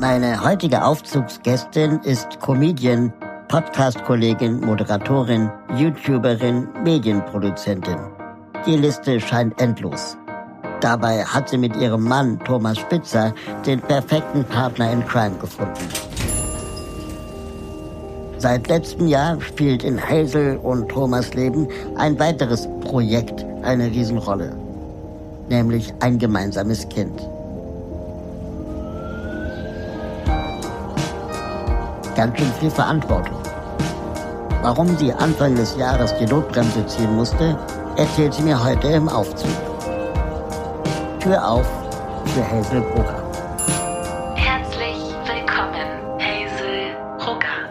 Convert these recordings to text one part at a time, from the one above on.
Meine heutige Aufzugsgästin ist Comedian, Podcast-Kollegin, Moderatorin, YouTuberin, Medienproduzentin. Die Liste scheint endlos. Dabei hat sie mit ihrem Mann Thomas Spitzer den perfekten Partner in Crime gefunden. Seit letztem Jahr spielt in Hazel und Thomas Leben ein weiteres Projekt eine Riesenrolle, nämlich ein gemeinsames Kind. Ganz schön viel Verantwortung. Warum sie Anfang des Jahres die Notbremse ziehen musste, erzählt sie mir heute im Aufzug. Tür auf für Hazel Brugger. Herzlich willkommen, Hazel Brugger.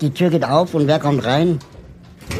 Die Tür geht auf und wer kommt rein?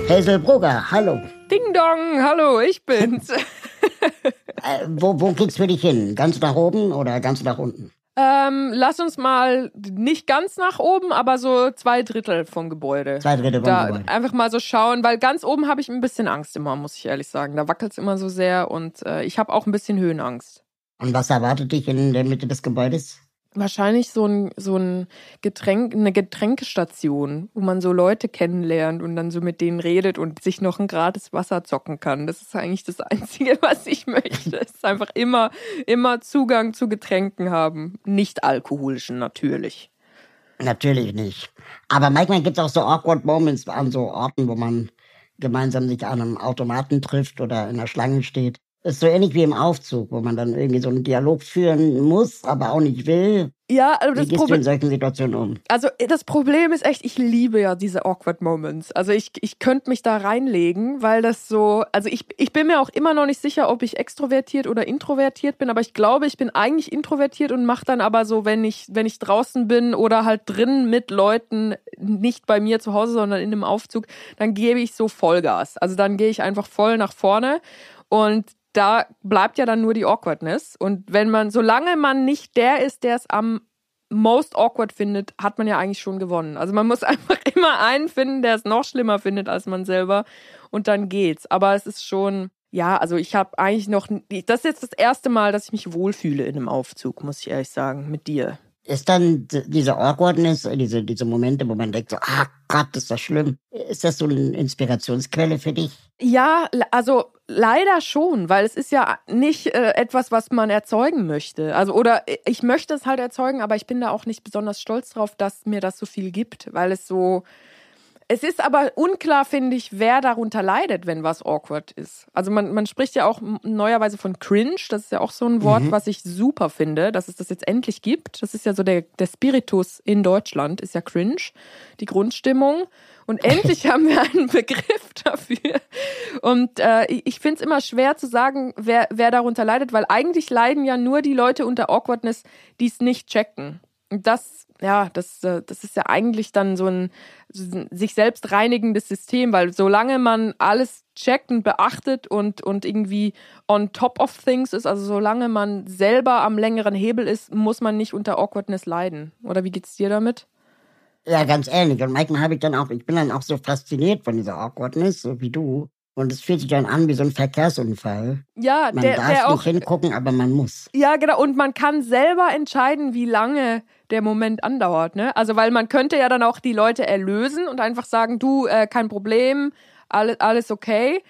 Hazel Brugger, hallo. Ding Dong, hallo, ich bin's. Äh, wo, wo geht's für dich hin? Ganz nach oben oder ganz nach unten? ähm, lass uns mal nicht ganz nach oben, aber so zwei Drittel vom Gebäude. Zwei Drittel vom da Gebäude. einfach mal so schauen, weil ganz oben habe ich ein bisschen Angst immer, muss ich ehrlich sagen. Da wackelt's immer so sehr und äh, ich habe auch ein bisschen Höhenangst. Und was erwartet dich in der Mitte des Gebäudes? Wahrscheinlich so ein, so ein Getränk, eine Getränkestation, wo man so Leute kennenlernt und dann so mit denen redet und sich noch ein gratis Wasser zocken kann. Das ist eigentlich das Einzige, was ich möchte. Es ist einfach immer, immer Zugang zu Getränken haben. Nicht alkoholischen, natürlich. Natürlich nicht. Aber manchmal gibt's auch so awkward Moments an so Orten, wo man gemeinsam sich an einem Automaten trifft oder in der Schlange steht. Ist so ähnlich wie im Aufzug, wo man dann irgendwie so einen Dialog führen muss, aber auch nicht will. Ja, also Wie das gehst du in Problem. solchen Situationen um? Also das Problem ist echt, ich liebe ja diese awkward Moments. Also ich, ich könnte mich da reinlegen, weil das so, also ich, ich bin mir auch immer noch nicht sicher, ob ich extrovertiert oder introvertiert bin, aber ich glaube, ich bin eigentlich introvertiert und mache dann aber so, wenn ich, wenn ich draußen bin oder halt drin mit Leuten, nicht bei mir zu Hause, sondern in einem Aufzug, dann gebe ich so Vollgas. Also dann gehe ich einfach voll nach vorne und da bleibt ja dann nur die Awkwardness. Und wenn man, solange man nicht der ist, der es am most awkward findet, hat man ja eigentlich schon gewonnen. Also man muss einfach immer einen finden, der es noch schlimmer findet als man selber und dann geht's. Aber es ist schon, ja, also ich habe eigentlich noch, das ist jetzt das erste Mal, dass ich mich wohlfühle in einem Aufzug, muss ich ehrlich sagen, mit dir. Ist dann diese Awkwardness, diese, diese Momente, wo man denkt so, ah Gott, ist das schlimm. Ist das so eine Inspirationsquelle für dich? Ja, also leider schon, weil es ist ja nicht äh, etwas, was man erzeugen möchte. Also oder äh, ich möchte es halt erzeugen, aber ich bin da auch nicht besonders stolz drauf, dass mir das so viel gibt, weil es so es ist aber unklar, finde ich, wer darunter leidet, wenn was awkward ist. Also man, man spricht ja auch neuerweise von Cringe. Das ist ja auch so ein Wort, was ich super finde, dass es das jetzt endlich gibt. Das ist ja so der, der Spiritus in Deutschland, ist ja Cringe, die Grundstimmung. Und endlich haben wir einen Begriff dafür. Und äh, ich- ich finde es immer schwer zu sagen, wer, wer darunter leidet, weil eigentlich leiden ja nur die Leute unter Awkwardness, die es nicht checken. Das, ja, das, äh, das ist ja eigentlich dann so ein so ein sich selbst reinigendes System, weil solange man alles checkt und beachtet und, und irgendwie on top of things ist, also solange man selber am längeren Hebel ist, muss man nicht unter Awkwardness leiden. Oder wie geht's dir damit? Ja, ganz ähnlich. Und manchmal habe ich dann auch, ich bin dann auch so fasziniert von dieser Awkwardness, so wie du. Und es fühlt sich dann an wie so ein Verkehrsunfall. Ja, Man der, darf der nicht auch. hingucken, aber man muss. Ja, genau. Und man kann selber entscheiden, wie lange der Moment andauert. Ne? Also, weil man könnte ja dann auch die Leute erlösen und einfach sagen, du, äh, kein Problem, alles, alles okay.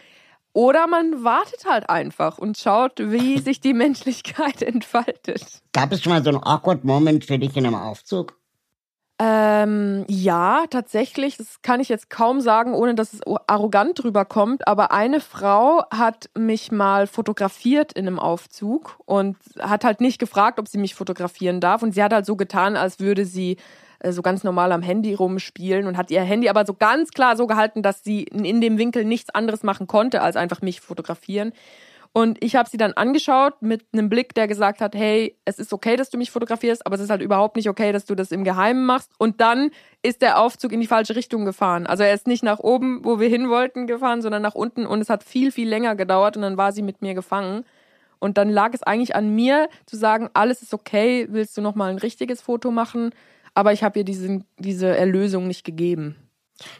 Oder man wartet halt einfach und schaut, wie sich die Menschlichkeit entfaltet. Gab es schon mal so einen awkward Moment für dich in einem Aufzug? Ähm, ja, tatsächlich. Das kann ich jetzt kaum sagen, ohne dass es arrogant drüber kommt. Aber eine Frau hat mich mal fotografiert in einem Aufzug und hat halt nicht gefragt, ob sie mich fotografieren darf. Und sie hat halt so getan, als würde sie äh, so ganz normal am Handy rumspielen und hat ihr Handy aber so ganz klar so gehalten, dass sie in dem Winkel nichts anderes machen konnte, als einfach mich fotografieren. Und ich habe sie dann angeschaut mit einem Blick, der gesagt hat, hey, es ist okay, dass du mich fotografierst, aber es ist halt überhaupt nicht okay, dass du das im Geheimen machst. Und dann ist der Aufzug in die falsche Richtung gefahren. Also er ist nicht nach oben, wo wir hin wollten, gefahren, sondern nach unten. Und es hat viel, viel länger gedauert und dann war sie mit mir gefangen. Und dann lag es eigentlich an mir zu sagen, alles ist okay, willst du noch mal ein richtiges Foto machen? Aber ich habe ihr diesen, diese Erlösung nicht gegeben.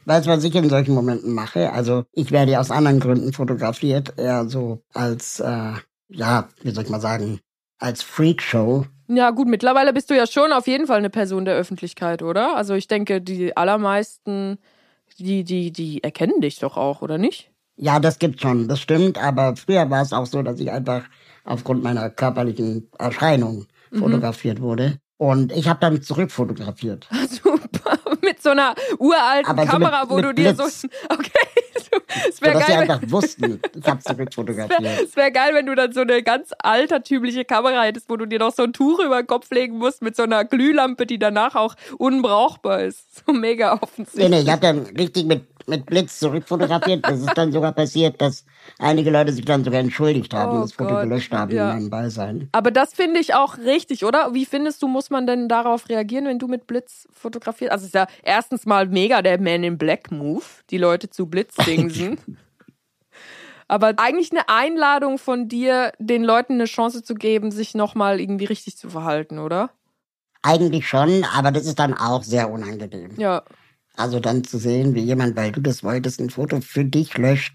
Weißt du, was ich in solchen Momenten mache? Also ich werde ja aus anderen Gründen fotografiert, eher so als, äh, ja, wie soll ich mal sagen, als Freakshow. Ja, gut, mittlerweile bist du ja schon auf jeden Fall eine Person der Öffentlichkeit, oder? Also ich denke, die allermeisten, die, die, die erkennen dich doch auch, oder nicht? Ja, das gibt's schon, das stimmt, aber früher war es auch so, dass ich einfach aufgrund meiner körperlichen Erscheinung Mhm. fotografiert wurde. Und ich habe dann zurückfotografiert. Super. Mit so einer uralten Aber so Kamera, mit- wo mit du dir so. Blitz. Okay. Es wäre sie geil, wenn- einfach wussten, ich habe zurückfotografiert. Es wäre geil, wenn du dann so eine ganz altertümliche Kamera hättest, wo du dir noch so ein Tuch über den Kopf legen musst mit so einer Glühlampe, die danach auch unbrauchbar ist. So mega Nee, offensichtlich. nee, ich habe dann richtig mit, mit Blitz zurückfotografiert. Das ist dann sogar passiert, dass einige Leute sich dann sogar entschuldigt haben Oh und das Foto Gott, gelöscht haben ja. in meinem Beisein. Aber das finde ich auch richtig, oder? Wie findest du, muss man denn darauf reagieren, wenn du mit Blitz fotografierst? Also es ist ja erstens mal mega der Man in Black Move, die Leute zu Blitzdingsen. Aber eigentlich eine Einladung von dir, den Leuten eine Chance zu geben, sich nochmal irgendwie richtig zu verhalten, oder? Eigentlich schon, aber das ist dann auch sehr unangenehm. Ja. Also dann zu sehen, wie jemand, weil du das wolltest, ein Foto für dich löscht.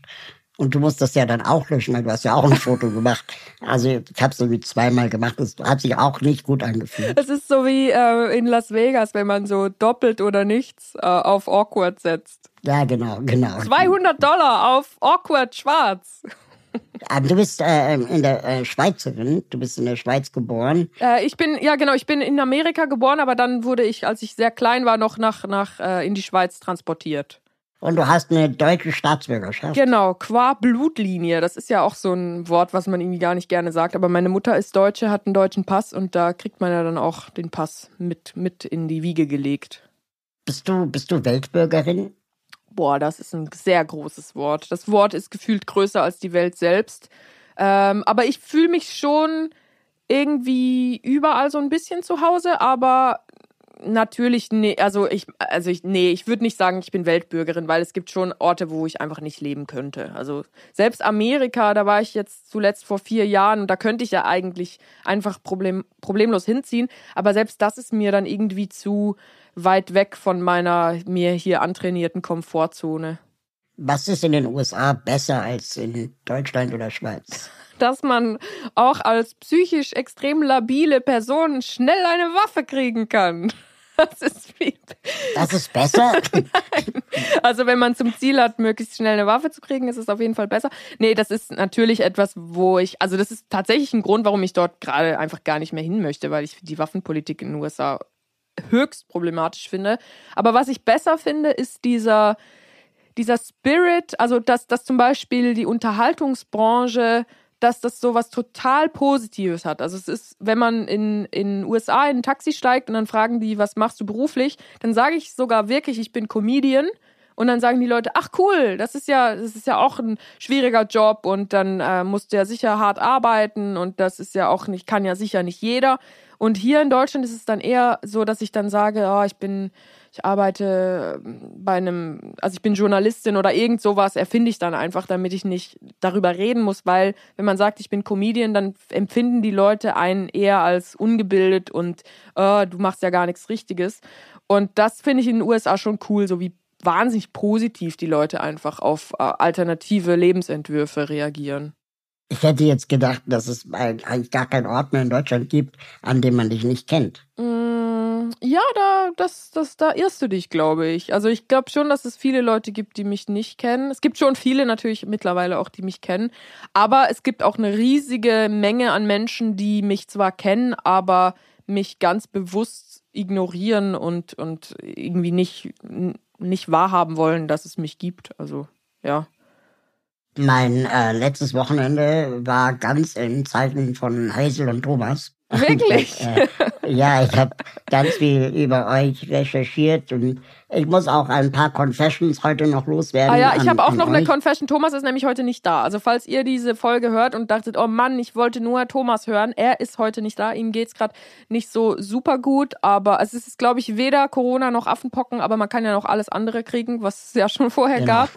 Und du musst das ja dann auch löschen, weil du hast ja auch ein Foto gemacht. Also ich habe so wie zweimal gemacht, das hat sich auch nicht gut angefühlt. Es ist so wie äh, in Las Vegas, wenn man so doppelt oder nichts äh, auf Awkward setzt. Ja, genau, genau. 200 Dollar auf Awkward schwarz. Aber du bist äh, in der äh, Schweizerin, du bist in der Schweiz geboren. Äh, ich bin, ja genau, ich bin in Amerika geboren, aber dann wurde ich, als ich sehr klein war, noch nach, nach äh, in die Schweiz transportiert. Und du hast eine deutsche Staatsbürgerschaft. Genau, qua Blutlinie. Das ist ja auch so ein Wort, was man irgendwie gar nicht gerne sagt. Aber meine Mutter ist Deutsche, hat einen deutschen Pass und da kriegt man ja dann auch den Pass mit, mit in die Wiege gelegt. Bist du, bist du Weltbürgerin? Boah, das ist ein sehr großes Wort. Das Wort ist gefühlt größer als die Welt selbst. Ähm, aber ich fühle mich schon irgendwie überall so ein bisschen zu Hause, aber natürlich, nee, also ich, also ich, nee, ich würde nicht sagen, ich bin Weltbürgerin, weil es gibt schon Orte, wo ich einfach nicht leben könnte. Also selbst Amerika, da war ich jetzt zuletzt vor vier Jahren und da könnte ich ja eigentlich einfach problem, problemlos hinziehen, aber selbst das ist mir dann irgendwie zu weit weg von meiner mir hier antrainierten Komfortzone. Was ist in den USA besser als in Deutschland oder Schweiz? Dass man auch als psychisch extrem labile Person schnell eine Waffe kriegen kann. Das ist viel. Das ist besser? Also wenn man zum Ziel hat, möglichst schnell eine Waffe zu kriegen, ist es auf jeden Fall besser. Nee, das ist natürlich etwas, wo ich, also das ist tatsächlich ein Grund, warum ich dort gerade einfach gar nicht mehr hin möchte, weil ich die Waffenpolitik in den USA höchst problematisch finde. Aber was ich besser finde, ist dieser, dieser Spirit, also dass, dass zum Beispiel die Unterhaltungsbranche, dass das so was total Positives hat. Also es ist, wenn man in in USA in ein Taxi steigt und dann fragen die, was machst du beruflich, dann sage ich sogar wirklich, ich bin Comedian. Und dann sagen die Leute, ach cool, das ist ja, das ist ja auch ein schwieriger Job und dann äh, musst du ja sicher hart arbeiten und das ist ja auch nicht, kann ja sicher nicht jeder. Und hier in Deutschland ist es dann eher so, dass ich dann sage, oh, ich bin, ich arbeite bei einem, also ich bin Journalistin oder irgend sowas, erfinde ich dann einfach, damit ich nicht darüber reden muss, weil wenn man sagt, ich bin Comedian, dann empfinden die Leute einen eher als ungebildet und äh, du machst ja gar nichts Richtiges. Und das finde ich in den USA schon cool, so wie wahnsinnig positiv die Leute einfach auf äh, alternative Lebensentwürfe reagieren. Ich hätte jetzt gedacht, dass es eigentlich gar keinen Ort mehr in Deutschland gibt, an dem man dich nicht kennt. Mm, ja, da, das, das, da irrst du dich, glaube ich. Also ich glaube schon, dass es viele Leute gibt, die mich nicht kennen. Es gibt schon viele natürlich mittlerweile auch, die mich kennen. Aber es gibt auch eine riesige Menge an Menschen, die mich zwar kennen, aber mich ganz bewusst ignorieren und, und irgendwie nicht, nicht wahrhaben wollen, dass es mich gibt. Also, ja. Mein äh, letztes Wochenende war ganz im Zeichen von Hazel und Thomas. Wirklich? äh, Ja, ich habe ganz viel über euch recherchiert und ich muss auch ein paar Confessions heute noch loswerden. Ah ja, ich habe auch noch eine euch. Confession. Thomas ist nämlich heute nicht da. Also falls ihr diese Folge hört und dachtet, oh Mann, ich wollte nur Thomas hören, er ist heute nicht da. Ihm geht's gerade nicht so super gut, aber es ist, glaube ich, weder Corona noch Affenpocken, aber man kann ja noch alles andere kriegen, was es ja schon vorher Genau. gab.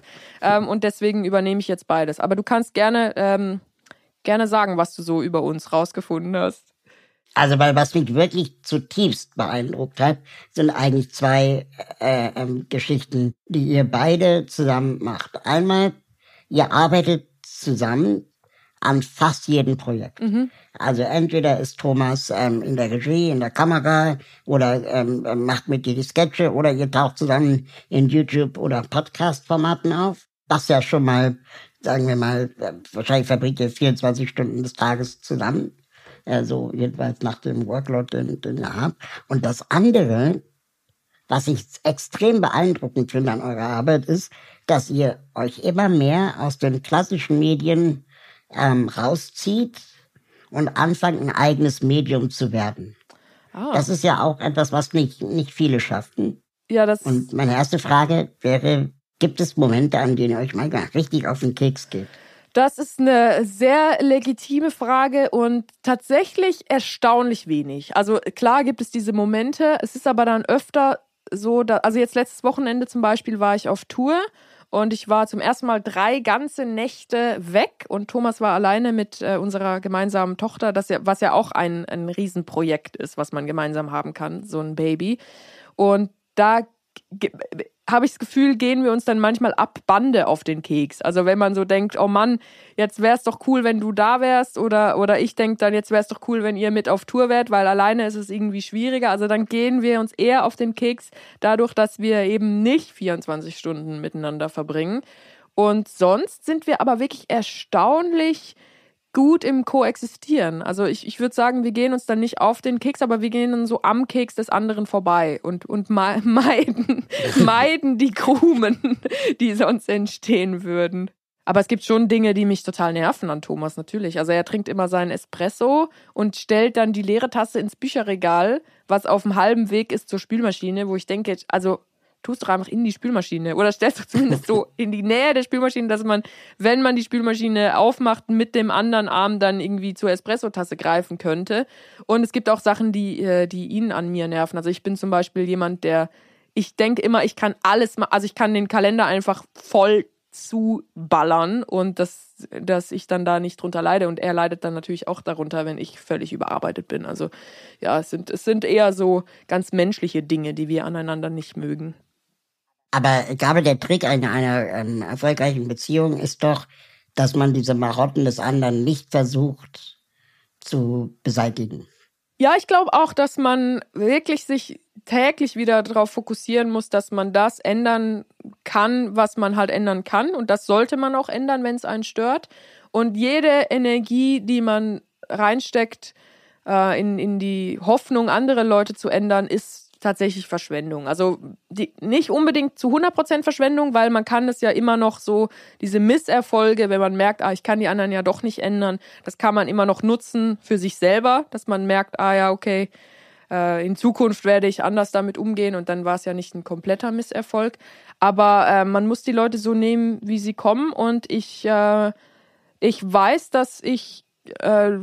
Ähm, und deswegen übernehme ich jetzt beides. Aber du kannst gerne, ähm, gerne sagen, was du so über uns rausgefunden hast. Also, weil was mich wirklich zutiefst beeindruckt hat, sind eigentlich zwei äh, ähm, Geschichten, die ihr beide zusammen macht. Einmal, ihr arbeitet zusammen an fast jedem Projekt. Also entweder ist Thomas ähm, in der Regie, in der Kamera oder ähm, ähm, macht mit dir die Sketche oder ihr taucht zusammen in YouTube oder Podcast-Formaten auf. Was ja schon mal, sagen wir mal, äh, wahrscheinlich verbringt ihr 24 Stunden des Tages zusammen. Äh, so jedenfalls nach dem Workload, den, den ihr habt. Und das andere, was ich extrem beeindruckend finde an eurer Arbeit, ist, dass ihr euch immer mehr aus den klassischen Medien ähm, rauszieht und anfangt, ein eigenes Medium zu werden. Ah, Das ist ja auch etwas, was nicht, nicht viele schaffen. ja, das Und meine erste Frage wäre, gibt es Momente, an denen ihr euch manchmal richtig auf den Keks geht? Das ist eine sehr legitime Frage und tatsächlich erstaunlich wenig. Also klar gibt es diese Momente, es ist aber dann öfter so, da, also jetzt letztes Wochenende zum Beispiel war ich auf Tour und ich war zum ersten Mal drei ganze Nächte weg und Thomas war alleine mit äh, unserer gemeinsamen Tochter, das ja, was ja auch ein, ein Riesenprojekt ist, was man gemeinsam haben kann, so ein Baby. Und da habe ich das Gefühl, gehen wir uns dann manchmal ab Bande auf den Keks. Also wenn man so denkt, oh Mann, jetzt wäre es doch cool, wenn du da wärst oder, oder ich denke dann, jetzt wäre es doch cool, wenn ihr mit auf Tour wärt, weil alleine ist es irgendwie schwieriger. Also dann gehen wir uns eher auf den Keks, dadurch, dass wir eben nicht 24 Stunden miteinander verbringen. Und sonst sind wir aber wirklich erstaunlich gut im Koexistieren. Also ich, ich würde sagen, wir gehen uns dann nicht auf den Keks, aber wir gehen dann so am Keks des anderen vorbei und, und me- meiden, meiden die Krumen, die sonst entstehen würden. Aber es gibt schon Dinge, die mich total nerven an Thomas, natürlich. Also er trinkt immer seinen Espresso und stellt dann die leere Tasse ins Bücherregal, was auf dem halben Weg ist zur Spülmaschine, wo ich denke, also tust doch einfach in die Spülmaschine oder stellst doch zumindest so in die Nähe der Spülmaschine, dass man, wenn man die Spülmaschine aufmacht, mit dem anderen Arm dann irgendwie zur Espressotasse greifen könnte. Und es gibt auch Sachen, die, äh, die ihn an mir nerven. Also ich bin zum Beispiel jemand, der, ich denke immer, ich kann alles also ich kann den Kalender einfach voll zuballern und dass, dass ich dann da nicht drunter leide. Und er leidet dann natürlich auch darunter, wenn ich völlig überarbeitet bin. Also ja, es sind, es sind eher so ganz menschliche Dinge, die wir aneinander nicht mögen. Aber glaube, der Trick einer, einer ähm, erfolgreichen Beziehung ist doch, dass man diese Marotten des anderen nicht versucht zu beseitigen. Ja, ich glaube auch, dass man wirklich sich täglich wieder darauf fokussieren muss, dass man das ändern kann, was man halt ändern kann. Und das sollte man auch ändern, wenn es einen stört. Und jede Energie, die man reinsteckt äh, in, in die Hoffnung, andere Leute zu ändern, ist tatsächlich Verschwendung. Also die, nicht unbedingt zu 100% Verschwendung, weil man kann es ja immer noch so, diese Misserfolge, wenn man merkt, ah, ich kann die anderen ja doch nicht ändern, das kann man immer noch nutzen für sich selber, dass man merkt, ah ja, okay, äh, in Zukunft werde ich anders damit umgehen und dann war es ja nicht ein kompletter Misserfolg. Aber äh, man muss die Leute so nehmen, wie sie kommen und ich, äh, ich weiß, dass ich äh,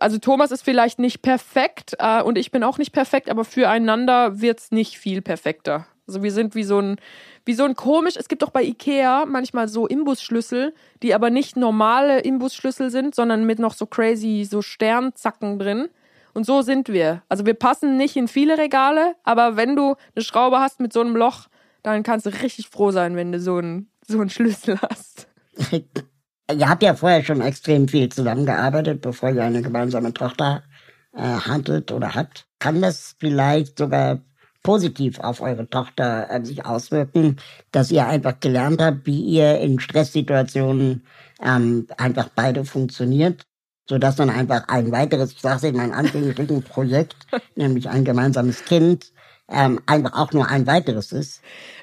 also Thomas ist vielleicht nicht perfekt äh, und ich bin auch nicht perfekt, aber füreinander wird's nicht viel perfekter. Also wir sind wie so ein, wie so ein komisch, es gibt doch bei Ikea manchmal so Imbusschlüssel, die aber nicht normale Imbusschlüssel sind, sondern mit noch so crazy, so Sternzacken drin. Und so sind wir. Also wir passen nicht in viele Regale, aber wenn du eine Schraube hast mit so einem Loch, dann kannst du richtig froh sein, wenn du so einen, so einen Schlüssel hast. Ihr habt ja vorher schon extrem viel zusammengearbeitet, bevor ihr eine gemeinsame Tochter äh, hattet oder habt. Kann das vielleicht sogar positiv auf eure Tochter äh, sich auswirken, dass ihr einfach gelernt habt, wie ihr in Stresssituationen ähm, einfach beide funktioniert, sodass dann einfach ein weiteres, ich sage in meinem Anführungsstrichen, Projekt, nämlich ein gemeinsames Kind, ähm, einfach auch nur ein weiteres ist.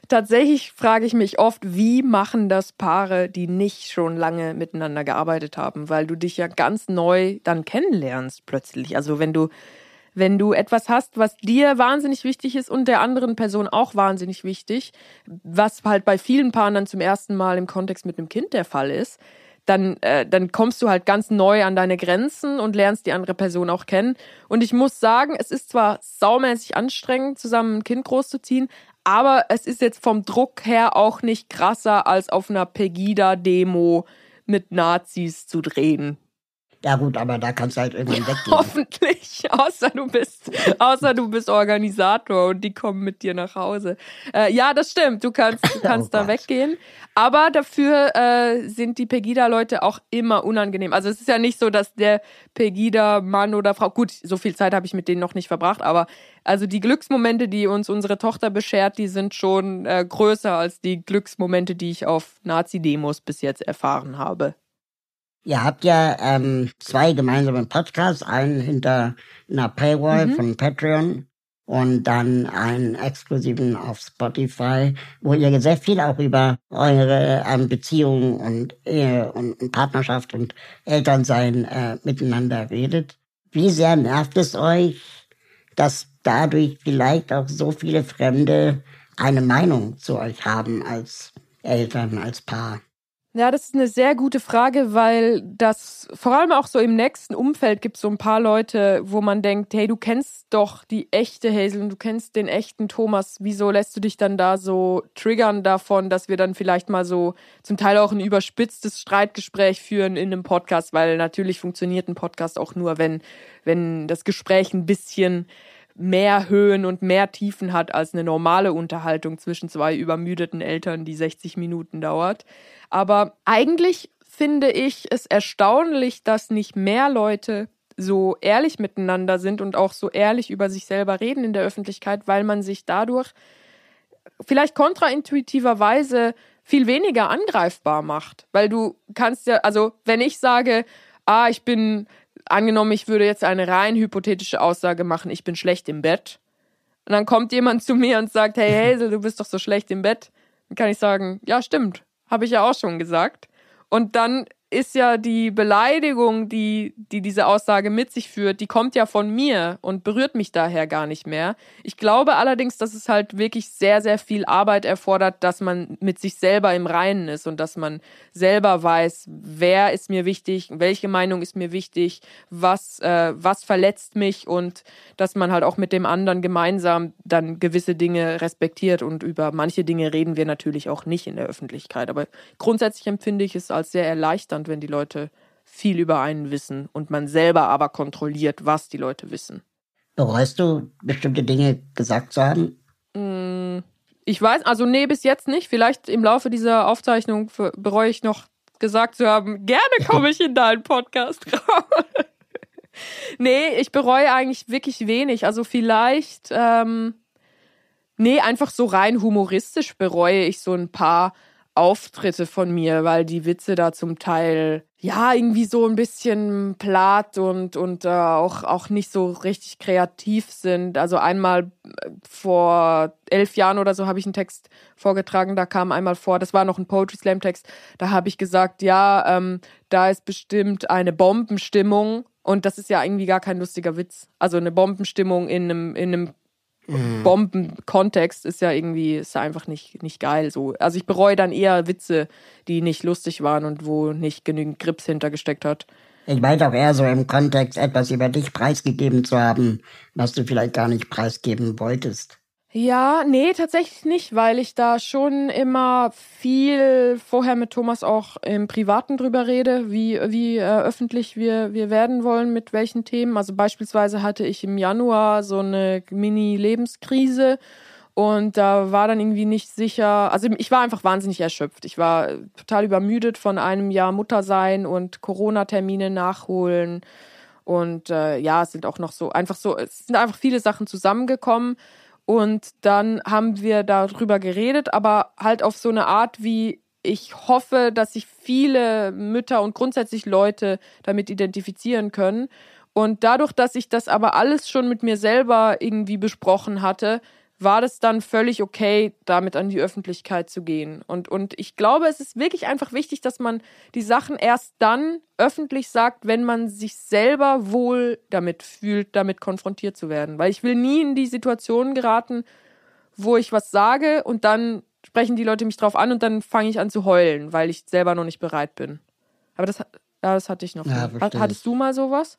Tatsächlich frage ich mich oft, wie machen das Paare, die nicht schon lange miteinander gearbeitet haben, weil du dich ja ganz neu dann kennenlernst plötzlich. Also wenn du wenn du etwas hast, was dir wahnsinnig wichtig ist und der anderen Person auch wahnsinnig wichtig, was halt bei vielen Paaren dann zum ersten Mal im Kontext mit einem Kind der Fall ist, dann, äh, dann kommst du halt ganz neu an deine Grenzen und lernst die andere Person auch kennen. Und ich muss sagen, es ist zwar saumäßig anstrengend, zusammen ein Kind großzuziehen, aber es ist jetzt vom Druck her auch nicht krasser, als auf einer Pegida-Demo mit Nazis zu drehen. Ja gut, aber da kannst du halt irgendwann weggehen. Hoffentlich, außer du bist, außer du bist Organisator und die kommen mit dir nach Hause. Äh, ja, das stimmt. Du kannst, du kannst oh da weggehen. Aber dafür äh, sind die Pegida-Leute auch immer unangenehm. Also es ist ja nicht so, dass der Pegida-Mann oder Frau, gut, so viel Zeit habe ich mit denen noch nicht verbracht, aber also die Glücksmomente, die uns unsere Tochter beschert, die sind schon äh, größer als die Glücksmomente, die ich auf Nazi-Demos bis jetzt erfahren habe. Ihr habt ja ähm, zwei gemeinsame Podcasts, einen hinter einer Paywall mhm. von Patreon und dann einen exklusiven auf Spotify, wo ihr sehr viel auch über eure ähm, Beziehungen und Ehe und Partnerschaft und Elternsein äh, miteinander redet. Wie sehr nervt es euch, dass dadurch vielleicht auch so viele Fremde eine Meinung zu euch haben als Eltern, als Paar? Ja, das ist eine sehr gute Frage, weil das vor allem auch so im nächsten Umfeld gibt es so ein paar Leute, wo man denkt, hey, du kennst doch die echte Hazel und du kennst den echten Thomas. Wieso lässt du dich dann da so triggern davon, dass wir dann vielleicht mal so zum Teil auch ein überspitztes Streitgespräch führen in einem Podcast, weil natürlich funktioniert ein Podcast auch nur, wenn, wenn das Gespräch ein bisschen mehr Höhen und mehr Tiefen hat als eine normale Unterhaltung zwischen zwei übermüdeten Eltern, die 60 Minuten dauert. Aber eigentlich finde ich es erstaunlich, dass nicht mehr Leute so ehrlich miteinander sind und auch so ehrlich über sich selber reden in der Öffentlichkeit, weil man sich dadurch vielleicht kontraintuitiverweise viel weniger angreifbar macht. Weil du kannst ja, also wenn ich sage, ah, ich bin, angenommen, ich würde jetzt eine rein hypothetische Aussage machen, ich bin schlecht im Bett. Und dann kommt jemand zu mir und sagt, hey Hazel, du bist doch so schlecht im Bett. Dann kann ich sagen, ja, stimmt. Habe ich ja auch schon gesagt. Und dann ist ja die Beleidigung, die, die diese Aussage mit sich führt, die kommt ja von mir und berührt mich daher gar nicht mehr. Ich glaube allerdings, dass es halt wirklich sehr, sehr viel Arbeit erfordert, dass man mit sich selber im Reinen ist und dass man selber weiß, wer ist mir wichtig, welche Meinung ist mir wichtig, was, äh, was verletzt mich und dass man halt auch mit dem anderen gemeinsam dann gewisse Dinge respektiert und über manche Dinge reden wir natürlich auch nicht in der Öffentlichkeit. Aber grundsätzlich empfinde ich es als sehr erleichternd interessant, wenn die Leute viel über einen wissen und man selber aber kontrolliert, was die Leute wissen. Bereust du, bestimmte Dinge gesagt zu haben? Mm, ich weiß, also nee, bis jetzt nicht. Vielleicht im Laufe dieser Aufzeichnung bereue ich noch gesagt zu haben, gerne komme ich in deinen Podcast nee, ich bereue eigentlich wirklich wenig. Also vielleicht, ähm, nee, einfach so rein humoristisch bereue ich so ein paar Auftritte von mir, weil die Witze da zum Teil ja irgendwie so ein bisschen platt und und äh, auch auch nicht so richtig kreativ sind. Also einmal äh, vor elf Jahren oder so habe ich einen Text vorgetragen, da kam einmal vor, das war noch ein Poetry Slam Text, da habe ich gesagt, ja, ähm, da ist bestimmt eine Bombenstimmung und das ist ja irgendwie gar kein lustiger Witz. Also eine Bombenstimmung in einem in einem mhm. Bomben-Kontext ist ja irgendwie, ist ja einfach nicht, nicht geil so. Also ich bereue dann eher Witze, die nicht lustig waren und wo nicht genügend Grips hintergesteckt hat. Ich meine auch eher so im Kontext etwas über dich preisgegeben zu haben, was du vielleicht gar nicht preisgeben wolltest. Ja, nee, tatsächlich nicht, weil ich da schon immer viel vorher mit Thomas auch im Privaten drüber rede, wie, wie äh, öffentlich wir, wir werden wollen, mit welchen Themen. Also beispielsweise hatte ich im Januar so eine Mini-Lebenskrise und da war dann irgendwie nicht sicher, also ich war einfach wahnsinnig erschöpft. Ich war total übermüdet von einem Jahr Muttersein und Corona-Termine nachholen. Und äh, ja, es sind auch noch so einfach so, es sind einfach viele Sachen zusammengekommen. Und dann haben wir darüber geredet, aber halt auf so eine Art, wie ich hoffe, dass sich viele Mütter und grundsätzlich Leute damit identifizieren können. Und dadurch, dass ich das aber alles schon mit mir selber irgendwie besprochen hatte, war das dann völlig okay, damit an die Öffentlichkeit zu gehen. Und, und ich glaube, es ist wirklich einfach wichtig, dass man die Sachen erst dann öffentlich sagt, wenn man sich selber wohl damit fühlt, damit konfrontiert zu werden. Weil ich will nie in die Situation geraten, wo ich was sage und dann sprechen die Leute mich drauf an und dann fange ich an zu heulen, weil ich selber noch nicht bereit bin. Aber das, ja, das hatte ich noch. Ja, Hattest du mal sowas?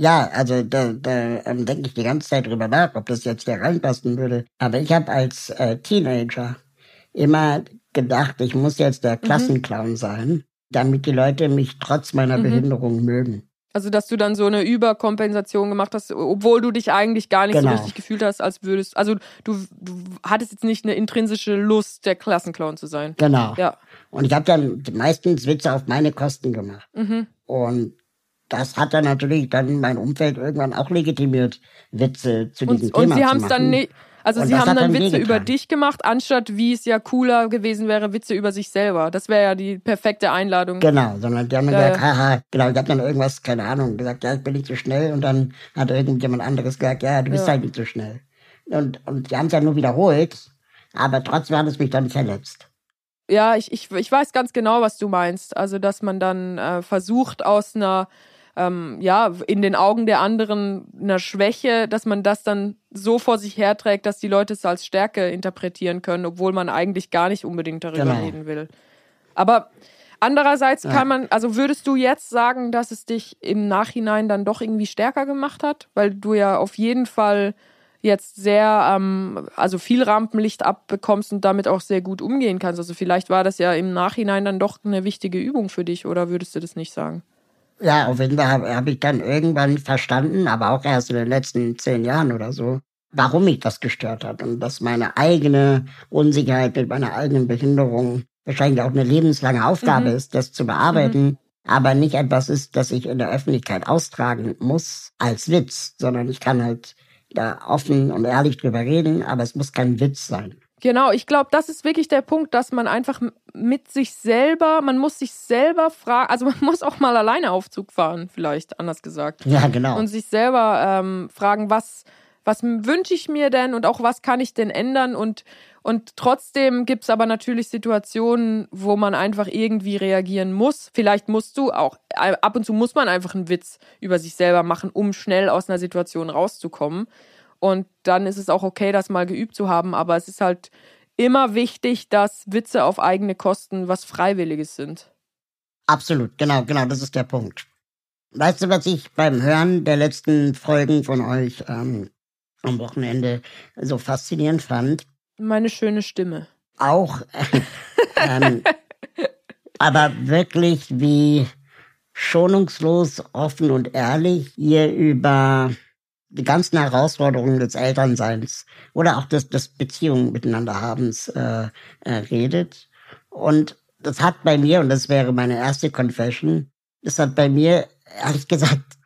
Ja, also da, da ähm, denke ich die ganze Zeit drüber nach, ob das jetzt hier reinpassen würde. Aber ich habe als äh, Teenager immer gedacht, ich muss jetzt der Klassenclown sein, damit die Leute mich trotz meiner Mhm. Behinderung mögen. Also, dass du dann so eine Überkompensation gemacht hast, obwohl du dich eigentlich gar nicht Genau. so richtig gefühlt hast, als würdest. Also, du, du hattest jetzt nicht eine intrinsische Lust, der Klassenclown zu sein. Genau. Ja. Und ich habe dann meistens Witze auf meine Kosten gemacht. Mhm. Und das hat dann natürlich dann mein Umfeld irgendwann auch legitimiert, Witze zu diesem Und, und Thema sie zu haben es dann nicht. Also Und sie haben dann Witze über dich gemacht, anstatt wie es ja cooler gewesen wäre, Witze über sich selber. Das wäre ja die perfekte Einladung. Genau, sondern die haben dann Ja, gesagt, haha, genau, ich habe dann irgendwas, keine Ahnung, gesagt, ja, ich bin nicht so schnell und dann hat irgendjemand anderes gesagt, ja, du bist Ja. halt nicht so schnell. Und, und die haben es ja nur wiederholt, aber trotzdem hat es mich dann verletzt. Ja, ich, ich, ich weiß ganz genau, was du meinst. Also, dass man dann äh, versucht, aus einer, ähm, ja, in den Augen der anderen einer Schwäche, dass man das dann so vor sich herträgt, dass die Leute es als Stärke interpretieren können, obwohl man eigentlich gar nicht unbedingt darüber Genau. reden will. Aber andererseits Ja. kann man, also würdest du jetzt sagen, dass es dich im Nachhinein dann doch irgendwie stärker gemacht hat? Weil du ja auf jeden Fall jetzt sehr, ähm, also viel Rampenlicht abbekommst und damit auch sehr gut umgehen kannst. Also vielleicht war das ja im Nachhinein dann doch eine wichtige Übung für dich oder würdest du das nicht sagen? Ja, auf jeden Fall habe hab ich dann irgendwann verstanden, aber auch erst in den letzten zehn Jahren oder so, warum mich das gestört hat und dass meine eigene Unsicherheit mit meiner eigenen Behinderung wahrscheinlich auch eine lebenslange Aufgabe Mhm. ist, das zu bearbeiten, aber nicht etwas ist, das ich in der Öffentlichkeit austragen muss als Witz, sondern ich kann halt da offen und ehrlich drüber reden, aber es muss kein Witz sein. Genau, ich glaube, das ist wirklich der Punkt, dass man einfach mit sich selber, man muss sich selber fragen, also man muss auch mal alleine Aufzug fahren, vielleicht anders gesagt. Ja, genau. Und sich selber ähm, fragen, was, was wünsche ich mir denn und auch was kann ich denn ändern und und trotzdem gibt es aber natürlich Situationen, wo man einfach irgendwie reagieren muss. Vielleicht musst du auch, äh, ab und zu muss man einfach einen Witz über sich selber machen, um schnell aus einer Situation rauszukommen. Und dann ist es auch okay, das mal geübt zu haben. Aber es ist halt immer wichtig, dass Witze auf eigene Kosten was Freiwilliges sind. Absolut, genau, genau, das ist der Punkt. Weißt du, was ich beim Hören der letzten Folgen von euch ähm, am Wochenende so faszinierend fand? Meine schöne Stimme. Auch, ähm, aber wirklich wie schonungslos, offen und ehrlich ihr über die ganzen Herausforderungen des Elternseins oder auch des, des Beziehungen miteinander habens äh, äh, redet. Und das hat bei mir, und das wäre meine erste Confession, das hat bei mir, ehrlich gesagt,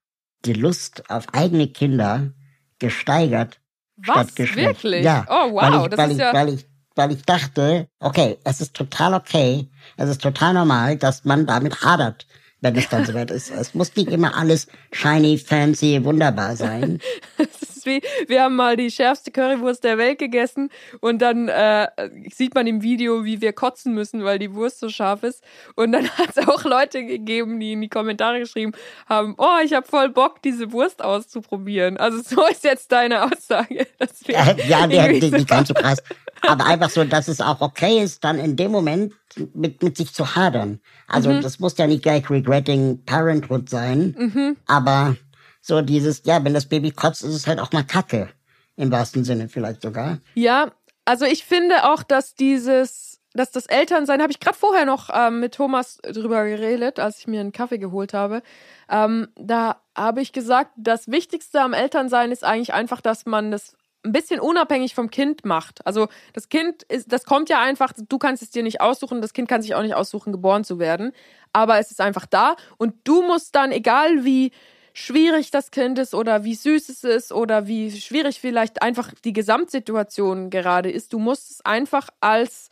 die Lust auf eigene Kinder gesteigert. Was? Wirklich? Ja. Oh, weil wow. ich, das weil ist ich, ja. weil ich, weil ich dachte, okay, es ist total okay, es ist total normal, dass man damit hadert, wenn es dann soweit ist. Es muss nicht immer alles shiny, fancy, wunderbar sein. Wie, wir haben mal die schärfste Currywurst der Welt gegessen und dann äh, sieht man im Video, wie wir kotzen müssen, weil die Wurst so scharf ist. Und dann hat es auch Leute gegeben, die in die Kommentare geschrieben haben, oh, ich habe voll Bock, diese Wurst auszuprobieren. Also so ist jetzt deine Aussage. Äh, ja, die, die, die so- ganz so krass. Aber einfach so, dass es auch okay ist, dann in dem Moment mit, mit sich zu hadern. Also Mhm. das muss ja nicht gleich regretting parenthood sein, aber so dieses, ja, wenn das Baby kotzt, ist es halt auch mal Kacke. Im wahrsten Sinne vielleicht sogar. Ja, also ich finde auch, dass dieses, dass das Elternsein, habe ich gerade vorher noch ähm, mit Thomas drüber geredet, als ich mir einen Kaffee geholt habe. Ähm, da habe ich gesagt, das Wichtigste am Elternsein ist eigentlich einfach, dass man das ein bisschen unabhängig vom Kind macht. Also das Kind ist, das kommt ja einfach, du kannst es dir nicht aussuchen, das Kind kann sich auch nicht aussuchen, geboren zu werden. Aber es ist einfach da und du musst dann, egal wie schwierig das Kind ist oder wie süß es ist oder wie schwierig vielleicht einfach die Gesamtsituation gerade ist, du musst es einfach als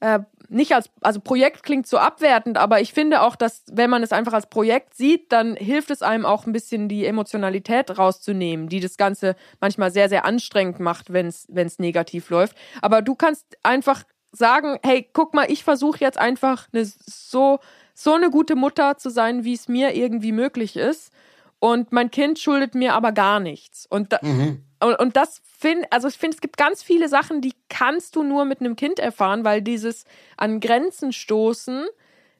äh, nicht als, also Projekt klingt so abwertend, aber ich finde auch, dass wenn man es einfach als Projekt sieht, dann hilft es einem auch ein bisschen die Emotionalität rauszunehmen, die das Ganze manchmal sehr, sehr anstrengend macht, wenn es negativ läuft. Aber du kannst einfach sagen, hey, guck mal, ich versuche jetzt einfach eine, so, so eine gute Mutter zu sein, wie es mir irgendwie möglich ist. Und mein Kind schuldet mir aber gar nichts. Und, da, mhm. Und, und, das finde, also ich finde, es gibt ganz viele Sachen, die kannst du nur mit einem Kind erfahren, weil dieses an Grenzen stoßen,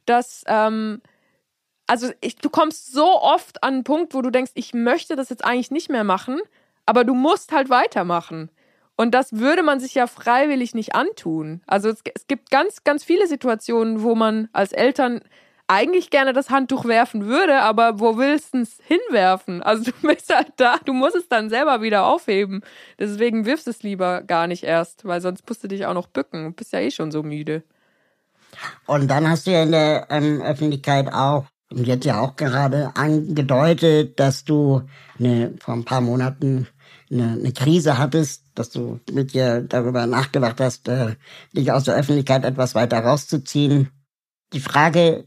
das, ähm, also ich, du kommst so oft an einen Punkt, wo du denkst, ich möchte das jetzt eigentlich nicht mehr machen, aber du musst halt weitermachen. Und das würde man sich ja freiwillig nicht antun. Also es, es gibt ganz, ganz viele Situationen, wo man als Eltern eigentlich gerne das Handtuch werfen würde, aber wo willst du es hinwerfen? Also du bist halt da, du musst es dann selber wieder aufheben. Deswegen wirfst es lieber gar nicht erst, weil sonst musst du dich auch noch bücken. Du bist ja eh schon so müde. Und dann hast du ja in der ähm, Öffentlichkeit auch, und jetzt ja auch gerade angedeutet, dass du eine, vor ein paar Monaten eine, eine Krise hattest, dass du mit dir darüber nachgedacht hast, äh, dich aus der Öffentlichkeit etwas weiter rauszuziehen. Die Frage,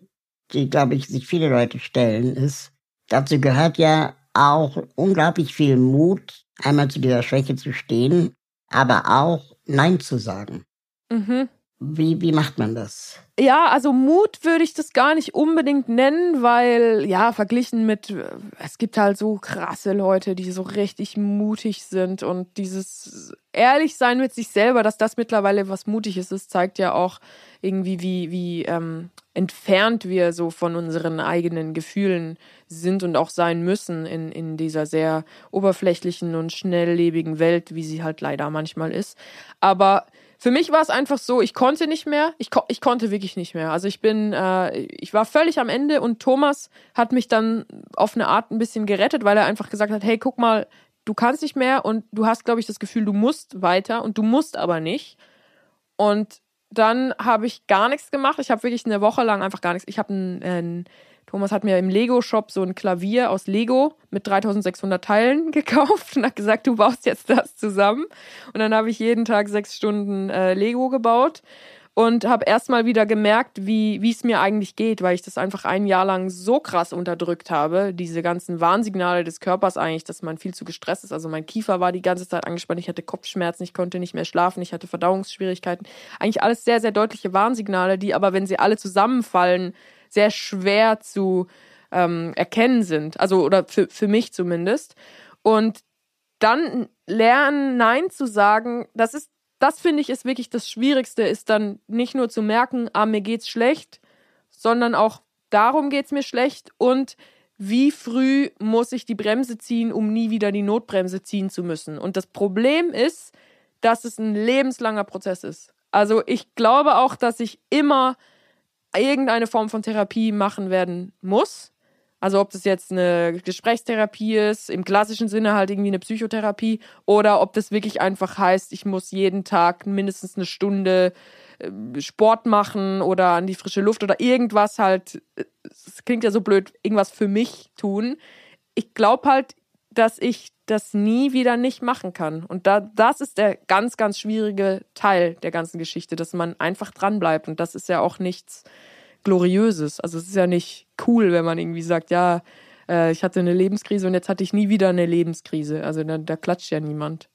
die, glaube ich, sich viele Leute stellen, ist, dazu gehört ja auch unglaublich viel Mut, einmal zu dieser Schwäche zu stehen, aber auch Nein zu sagen. Mhm. Wie, wie macht man das? Ja, also Mut würde ich das gar nicht unbedingt nennen, weil, ja, verglichen mit, es gibt halt so krasse Leute, die so richtig mutig sind und dieses ehrlich sein mit sich selber, dass das mittlerweile was Mutiges ist, zeigt ja auch irgendwie, wie, wie ähm, entfernt wir so von unseren eigenen Gefühlen sind und auch sein müssen in, in dieser sehr oberflächlichen und schnelllebigen Welt, wie sie halt leider manchmal ist. Aber für mich war es einfach so, ich konnte nicht mehr. Ich, ko ich konnte wirklich nicht mehr. Also ich bin, äh, ich war völlig am Ende und Thomas hat mich dann auf eine Art ein bisschen gerettet, weil er einfach gesagt hat, hey, guck mal, du kannst nicht mehr und du hast, glaube ich, das Gefühl, du musst weiter und du musst aber nicht. Und dann habe ich gar nichts gemacht. Ich habe wirklich eine Woche lang einfach gar nichts. Ich habe ein, ein Thomas hat mir im Lego-Shop so ein Klavier aus Lego mit 3600 Teilen gekauft und hat gesagt, du baust jetzt das zusammen. Und dann habe ich jeden Tag sechs Stunden äh, Lego gebaut und habe erstmal wieder gemerkt, wie wie es mir eigentlich geht, weil ich das einfach ein Jahr lang so krass unterdrückt habe, diese ganzen Warnsignale des Körpers eigentlich, dass man viel zu gestresst ist. Also mein Kiefer war die ganze Zeit angespannt, ich hatte Kopfschmerzen, ich konnte nicht mehr schlafen, ich hatte Verdauungsschwierigkeiten. Eigentlich alles sehr sehr deutliche Warnsignale, die aber wenn sie alle zusammenfallen, sehr schwer zu ähm, erkennen sind. Also, oder für, für mich zumindest. Und dann lernen, Nein zu sagen, das ist, das finde ich ist wirklich das Schwierigste, ist dann nicht nur zu merken, ah, mir geht's schlecht, sondern auch darum geht's mir schlecht und wie früh muss ich die Bremse ziehen, um nie wieder die Notbremse ziehen zu müssen. Und das Problem ist, dass es ein lebenslanger Prozess ist. Also ich glaube auch, dass ich immer irgendeine Form von Therapie machen werden muss. Also ob das jetzt eine Gesprächstherapie ist, im klassischen Sinne halt irgendwie eine Psychotherapie, oder ob das wirklich einfach heißt, ich muss jeden Tag mindestens eine Stunde äh, Sport machen oder an die frische Luft oder irgendwas halt, es klingt ja so blöd, irgendwas für mich tun. Ich glaube halt, dass ich das nie wieder nicht machen kann. Und da, das ist der ganz, ganz schwierige Teil der ganzen Geschichte, dass man einfach dranbleibt. Und das ist ja auch nichts Gloriöses. Also es ist ja nicht cool, wenn man irgendwie sagt, ja, äh, ich hatte eine Lebenskrise und jetzt hatte ich nie wieder eine Lebenskrise. Also da, da klatscht ja niemand.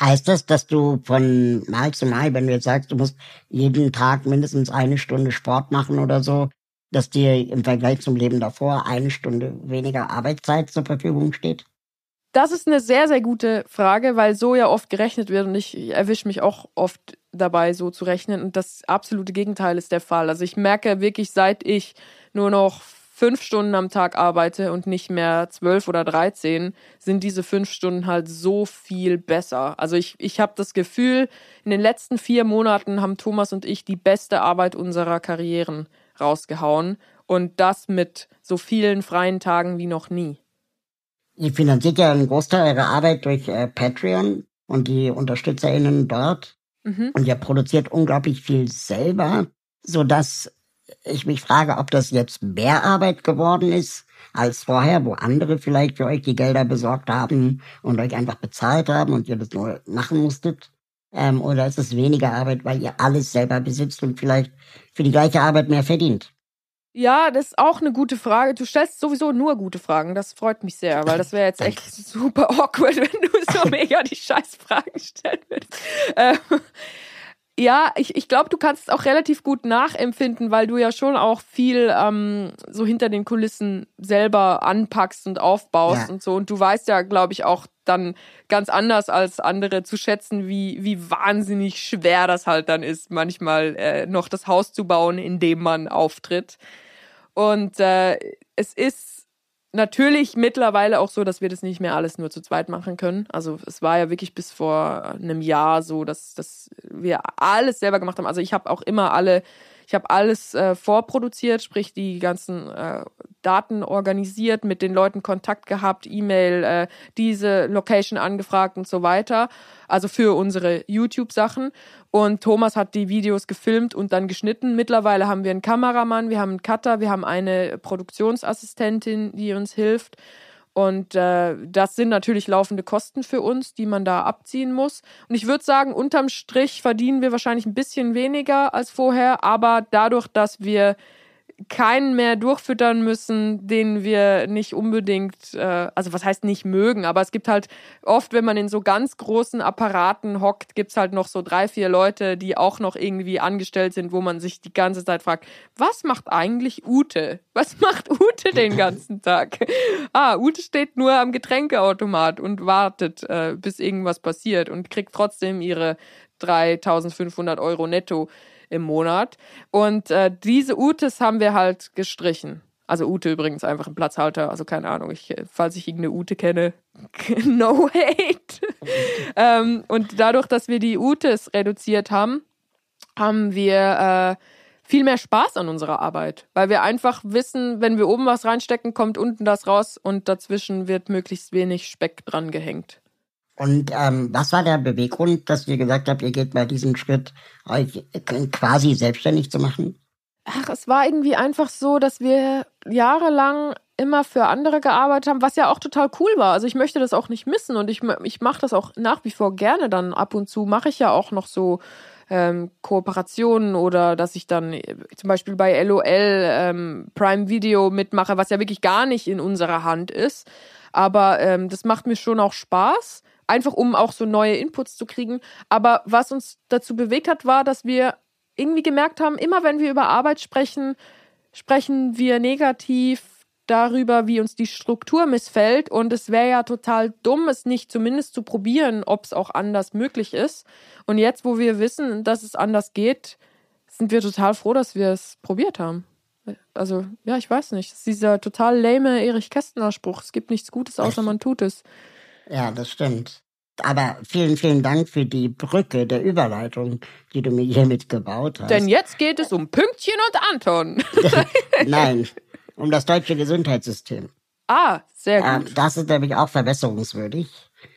Heißt das, dass du von Mal zu Mal, wenn du jetzt sagst, du musst jeden Tag mindestens eine Stunde Sport machen oder so, dass dir im Vergleich zum Leben davor eine Stunde weniger Arbeitszeit zur Verfügung steht? Das ist eine sehr, sehr gute Frage, weil so ja oft gerechnet wird und ich erwische mich auch oft dabei, so zu rechnen. Und das absolute Gegenteil ist der Fall. Also ich merke wirklich, seit ich nur noch fünf Stunden am Tag arbeite und nicht mehr zwölf oder dreizehn, sind diese fünf Stunden halt so viel besser. Also ich, ich habe das Gefühl, in den letzten vier Monaten haben Thomas und ich die beste Arbeit unserer Karrieren rausgehauen. Und das mit so vielen freien Tagen wie noch nie. Ihr finanziert ja einen Großteil eurer Arbeit durch äh, Patreon und die UnterstützerInnen dort. Mhm. Und ihr produziert unglaublich viel selber, so dass ich mich frage, ob das jetzt mehr Arbeit geworden ist als vorher, wo andere vielleicht für euch die Gelder besorgt haben und euch einfach bezahlt haben und ihr das nur machen musstet. Ähm, oder ist es weniger Arbeit, weil ihr alles selber besitzt und vielleicht für die gleiche Arbeit mehr verdient? Ja, das ist auch eine gute Frage. Du stellst sowieso nur gute Fragen. Das freut mich sehr, weil das wäre jetzt echt super awkward, wenn du so mega die Scheißfragen stellen würdest. Ähm, ja, ich, ich glaube, du kannst es auch relativ gut nachempfinden, weil du ja schon auch viel ähm, so hinter den Kulissen selber anpackst und aufbaust Ja. und so. Und du weißt ja, glaube ich, auch dann ganz anders als andere zu schätzen, wie, wie wahnsinnig schwer das halt dann ist, manchmal äh, noch das Haus zu bauen, in dem man auftritt. Und äh, es ist natürlich mittlerweile auch so, dass wir das nicht mehr alles nur zu zweit machen können. Also es war ja wirklich bis vor einem Jahr so, dass, dass wir alles selber gemacht haben. Also ich habe auch immer alle, ich habe alles äh, vorproduziert, sprich die ganzen äh, Daten organisiert, mit den Leuten Kontakt gehabt, E-Mail, äh, diese Location angefragt und so weiter. Also für unsere YouTube-Sachen. Und Thomas hat die Videos gefilmt und dann geschnitten. Mittlerweile haben wir einen Kameramann, wir haben einen Cutter, wir haben eine Produktionsassistentin, die uns hilft. Und äh, das sind natürlich laufende Kosten für uns, die man da abziehen muss. Und ich würde sagen, unterm Strich verdienen wir wahrscheinlich ein bisschen weniger als vorher, aber dadurch, dass wir keinen mehr durchfüttern müssen, den wir nicht unbedingt, äh, also was heißt nicht mögen, aber es gibt halt oft, wenn man in so ganz großen Apparaten hockt, gibt's halt noch so drei, vier Leute, die auch noch irgendwie angestellt sind, wo man sich die ganze Zeit fragt, was macht eigentlich Ute? Was macht Ute den ganzen Tag? ah, Ute steht nur am Getränkeautomat und wartet, äh, bis irgendwas passiert und kriegt trotzdem ihre 3500 Euro netto im Monat. Und äh, diese Utes haben wir halt gestrichen. Also Ute übrigens einfach ein Platzhalter, also keine Ahnung, ich, falls ich irgendeine Ute kenne, no hate. ähm, und dadurch, dass wir die Utes reduziert haben, haben wir äh, viel mehr Spaß an unserer Arbeit, weil wir einfach wissen, wenn wir oben was reinstecken, kommt unten das raus und dazwischen wird möglichst wenig Speck dran gehängt. Und ähm, was war der Beweggrund, dass ihr gesagt habt, ihr geht mal diesen Schritt, euch quasi selbstständig zu machen? Ach, es war irgendwie einfach so, dass wir jahrelang immer für andere gearbeitet haben, was ja auch total cool war. Also ich möchte das auch nicht missen und ich, ich mache das auch nach wie vor gerne dann ab und zu. Mache ich ja auch noch so ähm, Kooperationen oder dass ich dann äh, zum Beispiel bei LOL ähm, Prime Video mitmache, was ja wirklich gar nicht in unserer Hand ist. Aber ähm, das macht mir schon auch Spaß, einfach um auch so neue Inputs zu kriegen. Aber was uns dazu bewegt hat, war, dass wir irgendwie gemerkt haben, immer wenn wir über Arbeit sprechen, sprechen wir negativ darüber, wie uns die Struktur missfällt. Und es wäre ja total dumm, es nicht zumindest zu probieren, ob es auch anders möglich ist. Und jetzt, wo wir wissen, dass es anders geht, sind wir total froh, dass wir es probiert haben. Also, ja, ich weiß nicht. Es ist dieser total lame Erich Kästner Spruch. Es gibt nichts Gutes, außer man tut es. Ja, das stimmt. Aber vielen, vielen Dank für die Brücke der Überleitung, die du mir hiermit gebaut hast. Denn jetzt geht es um Pünktchen und Anton. Nein, um das deutsche Gesundheitssystem. ah, sehr Ähm, gut. das ist nämlich auch verbesserungswürdig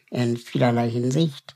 in vielerlei Hinsicht.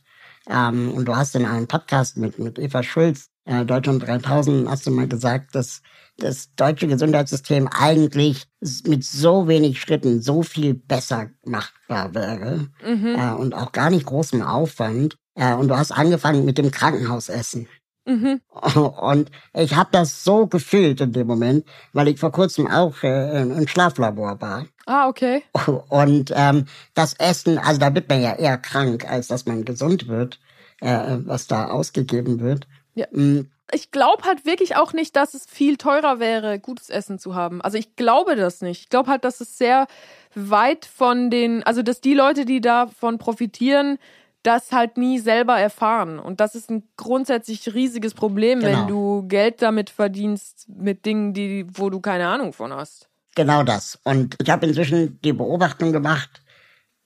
Ähm, und du hast in einem Podcast mit, mit Eva Schulz, äh, Deutschland 3000, hast du mal gesagt, dass das deutsche Gesundheitssystem eigentlich mit so wenig Schritten so viel besser machbar wäre äh, und auch gar nicht großem Aufwand. Äh, und du hast angefangen mit dem Krankenhausessen. Mhm. Und ich habe das so gefühlt in dem Moment, weil ich vor kurzem auch äh, im Schlaflabor war. Ah, okay. Und ähm, das Essen, also da wird man ja eher krank, als dass man gesund wird, äh, was da ausgegeben wird. Ja. Mm, ich glaube halt wirklich auch nicht, dass es viel teurer wäre, gutes Essen zu haben. Also ich glaube das nicht. Ich glaube halt, dass es sehr weit von den, also dass die Leute, die davon profitieren, das halt nie selber erfahren. Und das ist ein grundsätzlich riesiges Problem, Genau. wenn du Geld damit verdienst mit Dingen, die, wo du keine Ahnung von hast. Genau das. Und ich habe inzwischen die Beobachtung gemacht,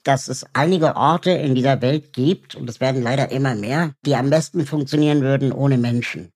dass es einige Orte in dieser Welt gibt, und es werden leider immer mehr, die am besten funktionieren würden ohne Menschen.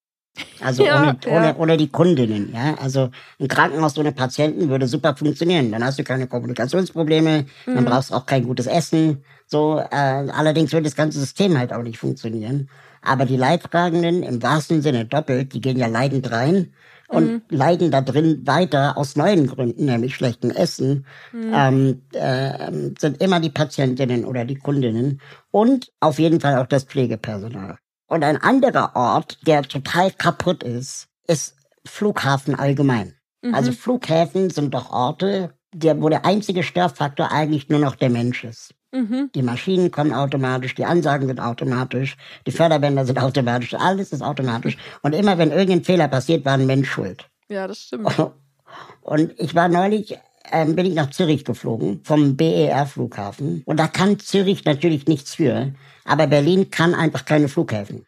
Also Ja, ohne, ja. ohne, ohne die Kundinnen, ja. Also ein Krankenhaus ohne Patienten würde super funktionieren. Dann hast du keine Kommunikationsprobleme, dann brauchst du auch kein gutes Essen. So, äh, allerdings würde das ganze System halt auch nicht funktionieren. Aber die Leidtragenden im wahrsten Sinne doppelt, die gehen ja leidend rein und leiden da drin weiter aus neuen Gründen, nämlich schlechtem Essen, ähm, äh, sind immer die Patientinnen oder die Kundinnen und auf jeden Fall auch das Pflegepersonal. Und ein anderer Ort, der total kaputt ist, ist Flughafen allgemein. Mhm. Also Flughäfen sind doch Orte, der, wo der einzige Störfaktor eigentlich nur noch der Mensch ist. Mhm. Die Maschinen kommen automatisch, die Ansagen sind automatisch, die Förderbänder sind automatisch, alles ist automatisch. Und immer wenn irgendein Fehler passiert, war ein Mensch schuld. Ja, das stimmt. Und ich war neulich, ähm, bin ich nach Zürich geflogen, vom BER-Flughafen. Und da kann Zürich natürlich nichts für, aber Berlin kann einfach keine Flughäfen.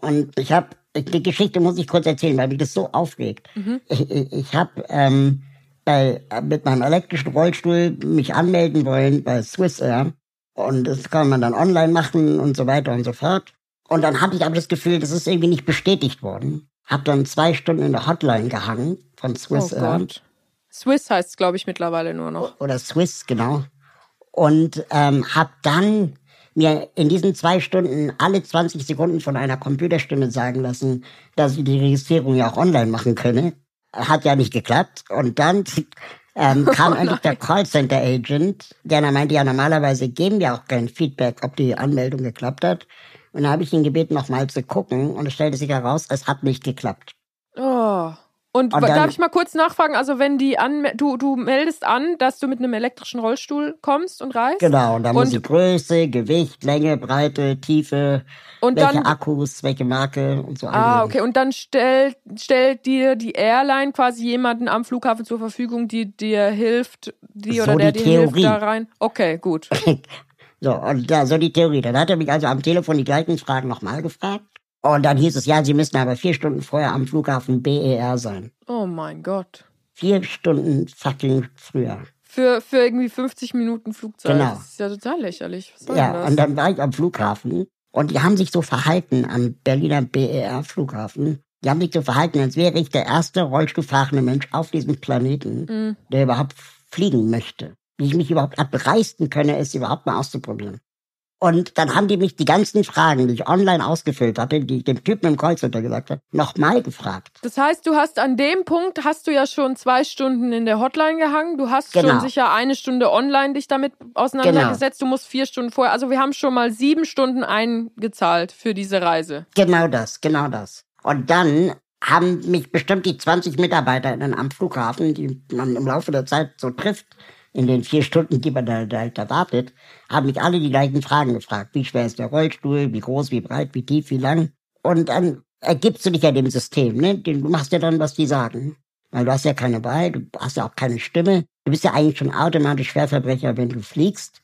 Und ich habe, die Geschichte muss ich kurz erzählen, weil mich das so aufregt. Ich, ich, ich habe ähm, bei, mit meinem elektrischen Rollstuhl mich anmelden wollen bei Swissair. Und das kann man dann online machen und so weiter und so fort. Und dann hatte ich aber das Gefühl, das ist irgendwie nicht bestätigt worden. Hab dann zwei Stunden in der Hotline gehangen von Oh Swissair. Gott. Swiss heißt es, glaube ich, mittlerweile nur noch. oder Swiss, genau. Und ähm, habe dann mir in diesen zwei Stunden alle 20 Sekunden von einer Computerstimme sagen lassen, dass ich die Registrierung ja auch online machen könne. Hat ja nicht geklappt. Und dann ähm, kam endlich der Callcenter-Agent, der dann meinte, ja, normalerweise geben wir auch kein Feedback, ob die Anmeldung geklappt hat. Und dann habe ich ihn gebeten, nochmal zu gucken. Und es stellte sich heraus, es hat nicht geklappt. Oh. Und, Und dann- darf ich mal kurz nachfragen? Also, wenn die an, du, du meldest an, dass du mit einem elektrischen Rollstuhl kommst und reist? Genau, und da muss Und- die Größe, Gewicht, Länge, Breite, Tiefe, Und welche dann- Akkus, welche Marke und so Ah, angeben. okay. Und dann stellt, stellt dir die Airline quasi jemanden am Flughafen zur Verfügung, die dir hilft, die So oder der die dir hilft da rein. Okay, gut. So, und da, so die Theorie. Dann hat er mich also am Telefon die gleichen Fragen nochmal gefragt. Und dann hieß es, ja, Sie müssen aber vier Stunden vorher am Flughafen BER sein. Oh mein Gott. Vier Stunden fucking früher. Für, für irgendwie 50 Minuten Flugzeit. Genau. Das ist ja total lächerlich. Ja, und dann war ich am Flughafen und die haben sich so verhalten am Berliner BER Flughafen. Die haben sich so verhalten, als wäre ich der erste rollstuhlfahrende Mensch auf diesem Planeten, Mhm. der überhaupt fliegen möchte. Wie ich mich überhaupt abreißen könne, es überhaupt mal auszuprobieren. Und dann haben die mich die ganzen Fragen, die ich online ausgefüllt hatte, die ich dem Typen im Callcenter gesagt habe, nochmal gefragt. Das heißt, du hast an dem Punkt, hast du ja schon zwei Stunden in der Hotline gehangen. Du hast Genau. schon sicher eine Stunde online dich damit auseinandergesetzt. Du musst vier Stunden vorher. Also wir haben schon mal sieben Stunden eingezahlt für diese Reise. Genau das, genau das. Und dann haben mich bestimmt die 20 MitarbeiterInnen am Flughafen, die man im Laufe der Zeit so trifft, in den vier Stunden, die man da, da, da wartet, haben mich alle die gleichen Fragen gefragt. Wie schwer ist der Rollstuhl? Wie groß, wie breit, wie tief, wie lang? Und dann ergibst du dich ja dem System, ne? Du machst ja dann, was die sagen. Weil du hast ja keine Wahl, du hast ja auch keine Stimme. Du bist ja eigentlich schon automatisch Schwerverbrecher, wenn du fliegst.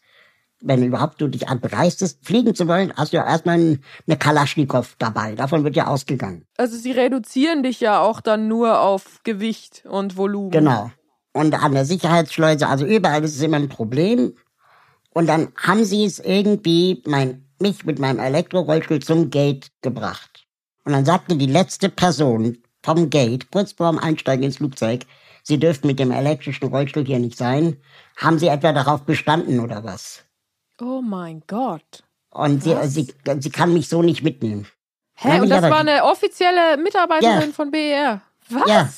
Wenn überhaupt du dich abreißest, fliegen zu wollen, hast du ja erstmal eine Kalaschnikow dabei. Davon wird ja ausgegangen. Also sie reduzieren dich ja auch dann nur auf Gewicht und Volumen. Genau. Und an der Sicherheitsschleuse, also überall ist es immer ein Problem. Und dann haben sie es irgendwie, mein, mich mit meinem Elektrorollstuhl zum Gate gebracht. Und dann sagte die letzte Person vom Gate, kurz vorm Einsteigen ins Flugzeug, sie dürften mit dem elektrischen Rollstuhl hier nicht sein. Haben sie etwa darauf bestanden oder was? Oh mein Gott. Und sie, sie, sie kann mich so nicht mitnehmen. Hä? Und das aber- war eine offizielle Mitarbeiterin Ja. von BER. Was? Ja.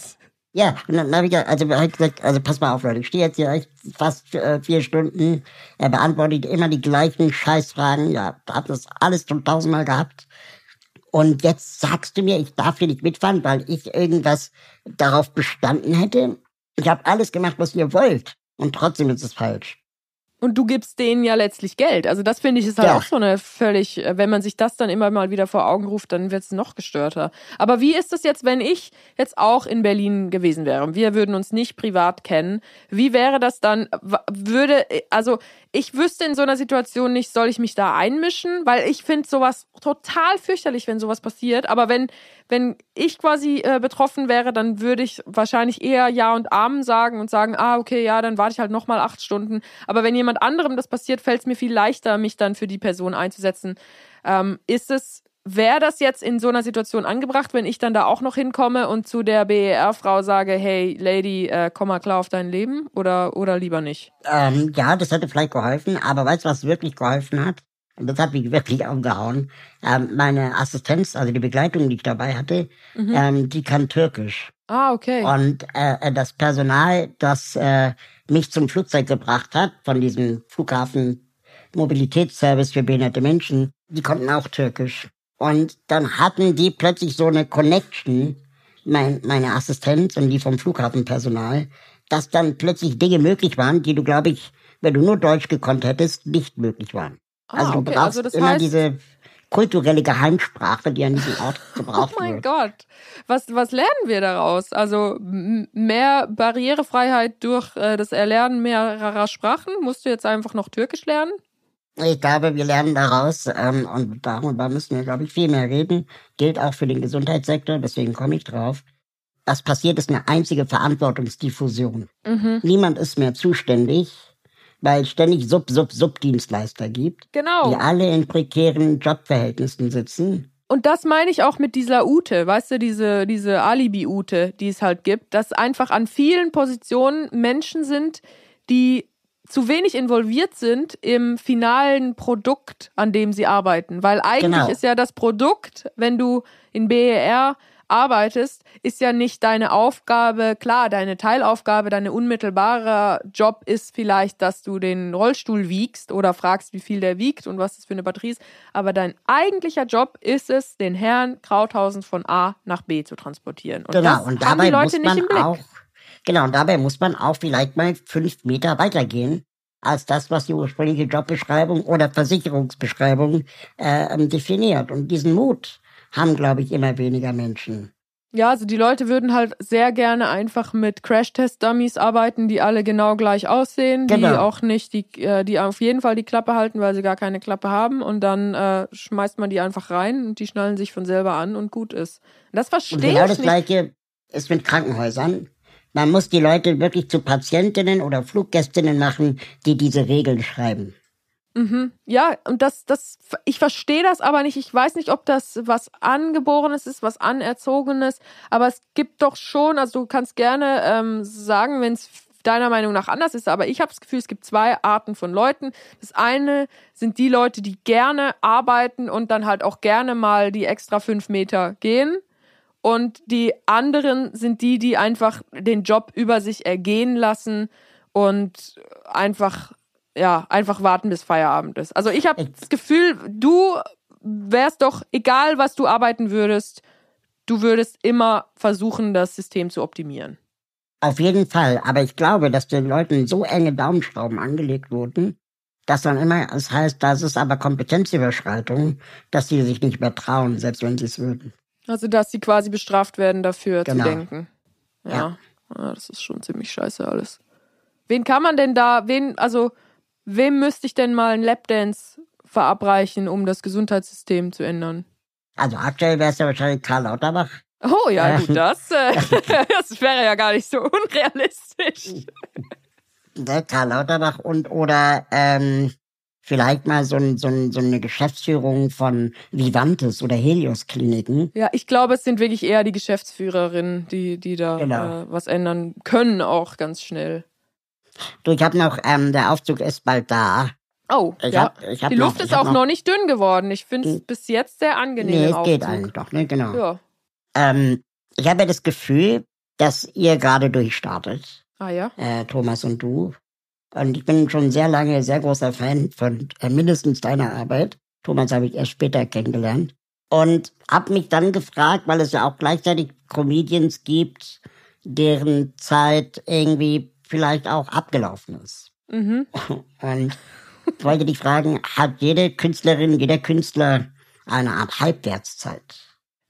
Ja, und dann habe ich ja, also hab gesagt, also pass mal auf, Leute, ich stehe jetzt hier echt fast äh, vier Stunden, er beantwortet immer die gleichen Scheißfragen, ja, hab das alles schon tausendmal gehabt. Und jetzt sagst du mir, ich darf hier nicht mitfahren, weil ich irgendwas darauf bestanden hätte. Ich habe alles gemacht, was ihr wollt. Und trotzdem ist es falsch. Und du gibst denen ja letztlich Geld. Also das finde ich ist halt Ja. auch so eine völlig, äh, wenn man sich das dann immer mal wieder vor Augen ruft, dann wird es noch gestörter. Aber wie ist es jetzt, wenn ich jetzt auch in Berlin gewesen wäre? Wir würden uns nicht privat kennen. Wie wäre das dann? Würde, also ich wüsste in so einer Situation nicht, soll ich mich da einmischen? Weil ich finde sowas total fürchterlich, wenn sowas passiert. Aber wenn, wenn ich quasi äh, betroffen wäre, dann würde ich wahrscheinlich eher Ja und Amen sagen und sagen, ah, okay, ja, dann warte ich halt nochmal acht Stunden. Aber wenn jemand anderem das passiert, fällt es mir viel leichter, mich dann für die Person einzusetzen. Ähm, ist es, wäre das jetzt in so einer Situation angebracht, wenn ich dann da auch noch hinkomme und zu der BER-Frau sage, hey, Lady, äh, komm mal klar auf dein Leben oder, oder lieber nicht? Ähm, ja, das hätte vielleicht geholfen, aber weißt du, was wirklich geholfen hat? Und das hat mich wirklich umgehauen. Ähm, meine Assistenz, also die Begleitung, die ich dabei hatte, ähm, die kann Türkisch. Ah, okay. Und äh, das Personal, das äh, mich zum Flugzeug gebracht hat, von diesem Flughafen Mobilitätsservice für behinderte Menschen, die konnten auch Türkisch. Und dann hatten die plötzlich so eine Connection, mein, meine Assistenz und die vom Flughafenpersonal, dass dann plötzlich Dinge möglich waren, die du, glaube ich, wenn du nur Deutsch gekonnt hättest, nicht möglich waren. Ah, also du okay, brauchst also das immer heißt- diese kulturelle Geheimsprache, die an diesem Ort Oh gebraucht mein wird. Gott. Was, was lernen wir daraus? Also mehr Barrierefreiheit durch äh, das Erlernen mehrerer Sprachen? Musst du jetzt einfach noch Türkisch lernen? Ich glaube, wir lernen daraus, ähm, und darüber müssen wir, glaube ich, viel mehr reden. Gilt auch für den Gesundheitssektor, deswegen komme ich drauf. Was passiert, ist eine einzige Verantwortungsdiffusion. Mhm. Niemand ist mehr zuständig, weil es ständig Sub-Sub-Sub-Dienstleister gibt, Genau. die alle in prekären Jobverhältnissen sitzen. Und das meine ich auch mit dieser Ute, weißt du, diese, diese Alibi-Ute, die es halt gibt, dass einfach an vielen Positionen Menschen sind, die zu wenig involviert sind im finalen Produkt, an dem sie arbeiten. Weil eigentlich Genau. ist ja das Produkt, wenn du in BER arbeitest, ist ja nicht deine Aufgabe, klar, deine Teilaufgabe, deine unmittelbare Job ist vielleicht, dass du den Rollstuhl wiegst oder fragst, wie viel der wiegt und was das für eine Batterie ist. Aber dein eigentlicher Job ist es, den Herrn Krauthausen von A nach B zu transportieren. Und genau, das und haben dabei die Leute muss nicht man im Blick. auch, genau, und dabei muss man auch vielleicht mal fünf Meter weitergehen als das, was die ursprüngliche Jobbeschreibung oder Versicherungsbeschreibung äh, ähm, definiert. Und diesen Mut haben, glaube ich, immer weniger Menschen. Ja, also die Leute würden halt sehr gerne einfach mit Crash-Test-Dummies arbeiten, die alle genau gleich aussehen, die Genau. auch nicht, die, äh, die auf jeden Fall die Klappe halten, weil sie gar keine Klappe haben und dann äh, schmeißt man die einfach rein und die schnallen sich von selber an und gut ist. Und das Und verstehe genau ich das nicht. Gleiche ist mit Krankenhäusern. Man muss die Leute wirklich zu Patientinnen oder Fluggästinnen machen, die diese Regeln schreiben. Mhm. Ja, und das, das, ich verstehe das aber nicht. Ich weiß nicht, ob das was Angeborenes ist, was Anerzogenes, aber es gibt doch schon, also du kannst gerne ähm, sagen, wenn es deiner Meinung nach anders ist, aber ich habe das Gefühl, es gibt zwei Arten von Leuten. Das eine sind die Leute, die gerne arbeiten und dann halt auch gerne mal die extra fünf Meter gehen. Und die anderen sind die, die einfach den Job über sich ergehen lassen und einfach, ja, einfach warten, bis Feierabend ist. Also ich habe das Gefühl, du wärst doch, egal was du arbeiten würdest, du würdest immer versuchen, das System zu optimieren. Auf jeden Fall. Aber ich glaube, dass den Leuten so enge Daumenschrauben angelegt wurden, dass dann immer es heißt, das ist aber Kompetenzüberschreitung, dass sie sich nicht mehr trauen, selbst wenn sie es würden. Also, dass sie quasi bestraft werden dafür Genau. zu denken. Ja. Ja. ja. Das ist schon ziemlich scheiße alles. Wen kann man denn da, wen, also, wem müsste ich denn mal einen Lapdance verabreichen, um das Gesundheitssystem zu ändern? Also aktuell wäre es ja wahrscheinlich Karl Lauterbach. Oh ja, Ja. gut, das, äh, das wäre ja gar nicht so unrealistisch. Ne? Karl Lauterbach und oder ähm, vielleicht mal so, ein, so, ein, so eine Geschäftsführung von Vivantes oder Helios Kliniken. Ja, ich glaube, es sind wirklich eher die Geschäftsführerinnen, die, die da Genau. äh, was ändern können, auch ganz schnell. Du, ich habe noch, ähm, der Aufzug ist bald da. Oh, Ich ja. hab, ich hab die noch, Luft ich ist auch noch nicht dünn geworden. Ich finde es Hm. bis jetzt sehr angenehm Nee, es geht Aufzug. eigentlich doch, ne? Genau. Ja. Ähm, ich habe ja das Gefühl, dass ihr gerade durchstartet, Ah ja. äh, Thomas und du. Und ich bin schon sehr lange sehr großer Fan von äh, mindestens deiner Arbeit. Thomas habe ich erst später kennengelernt. Und habe mich dann gefragt, weil es ja auch gleichzeitig Comedians gibt, deren Zeit irgendwie vielleicht auch abgelaufen ist. Mhm. Und ich wollte dich fragen, hat jede Künstlerin, jeder Künstler eine Art Halbwertszeit?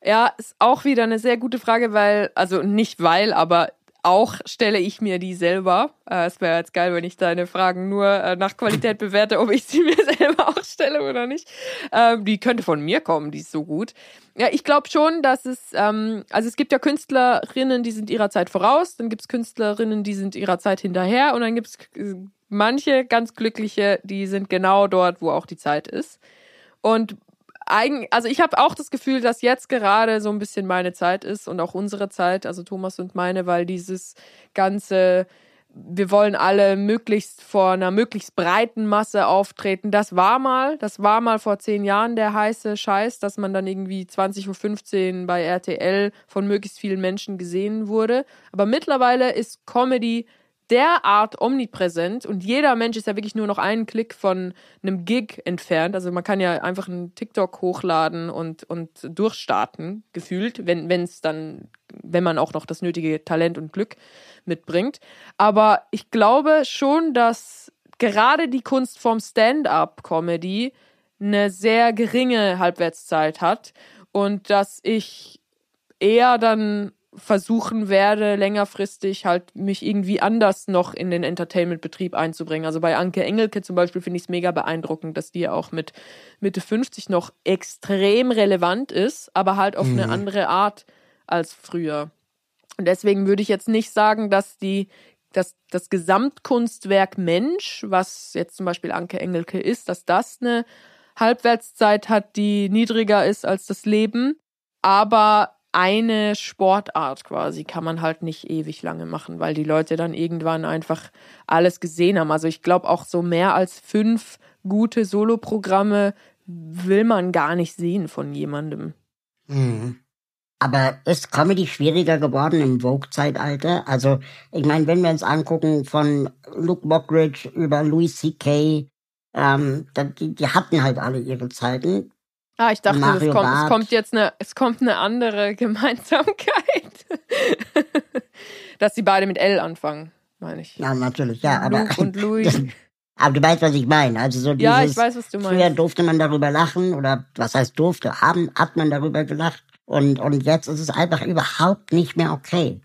Ja, ist auch wieder eine sehr gute Frage, weil, also nicht weil, aber auch stelle ich mir die selber. Äh, es wäre jetzt geil, wenn ich deine Fragen nur äh, nach Qualität bewerte, ob ich sie mir selber auch stelle oder nicht. Ähm, die könnte von mir kommen, die ist so gut. Ja, ich glaube schon, dass es, ähm, also es gibt ja Künstlerinnen, die sind ihrer Zeit voraus, dann gibt es Künstlerinnen, die sind ihrer Zeit hinterher und dann gibt es manche ganz glückliche, die sind genau dort, wo auch die Zeit ist. Und eigen, also ich habe auch das Gefühl, dass jetzt gerade so ein bisschen meine Zeit ist und auch unsere Zeit, also Thomas und meine, weil dieses ganze, wir wollen alle möglichst vor einer möglichst breiten Masse auftreten. Das war mal, das war mal vor zehn Jahren der heiße Scheiß, dass man dann irgendwie 20.15 Uhr bei RTL von möglichst vielen Menschen gesehen wurde. Aber mittlerweile ist Comedy derart omnipräsent und jeder Mensch ist ja wirklich nur noch einen Klick von einem Gig entfernt. Also man kann ja einfach einen TikTok hochladen und, und durchstarten, gefühlt, wenn es dann, wenn man auch noch das nötige Talent und Glück mitbringt. Aber ich glaube schon, dass gerade die Kunstform Stand-up-Comedy eine sehr geringe Halbwertszeit hat und dass ich eher dann versuchen werde, längerfristig halt mich irgendwie anders noch in den Entertainment-Betrieb einzubringen. Also bei Anke Engelke zum Beispiel finde ich es mega beeindruckend, dass die auch mit Mitte 50 noch extrem relevant ist, aber halt auf mhm. eine andere Art als früher. Und deswegen würde ich jetzt nicht sagen, dass die dass das Gesamtkunstwerk Mensch, was jetzt zum Beispiel Anke Engelke ist, dass das eine Halbwertszeit hat, die niedriger ist als das Leben. Aber eine Sportart quasi kann man halt nicht ewig lange machen, weil die Leute dann irgendwann einfach alles gesehen haben. Also ich glaube auch so mehr als fünf gute Soloprogramme will man gar nicht sehen von jemandem. Mhm. Aber ist Comedy schwieriger geworden im Vogue-Zeitalter? Also, ich meine, wenn wir uns angucken von Luke Mockridge über Louis C.K., ähm, die, die hatten halt alle ihre Zeiten. Ah, ich dachte, es kommt, es kommt, jetzt eine, es kommt eine andere Gemeinsamkeit. Dass sie beide mit L anfangen, meine ich. Ja, natürlich, ja. Aber, Luke und Louis. aber du weißt, was ich meine. Also so dieses, ja, ich weiß, was du meinst. Früher durfte man darüber lachen oder was heißt durfte, haben, hat man darüber gelacht. Und, und jetzt ist es einfach überhaupt nicht mehr okay.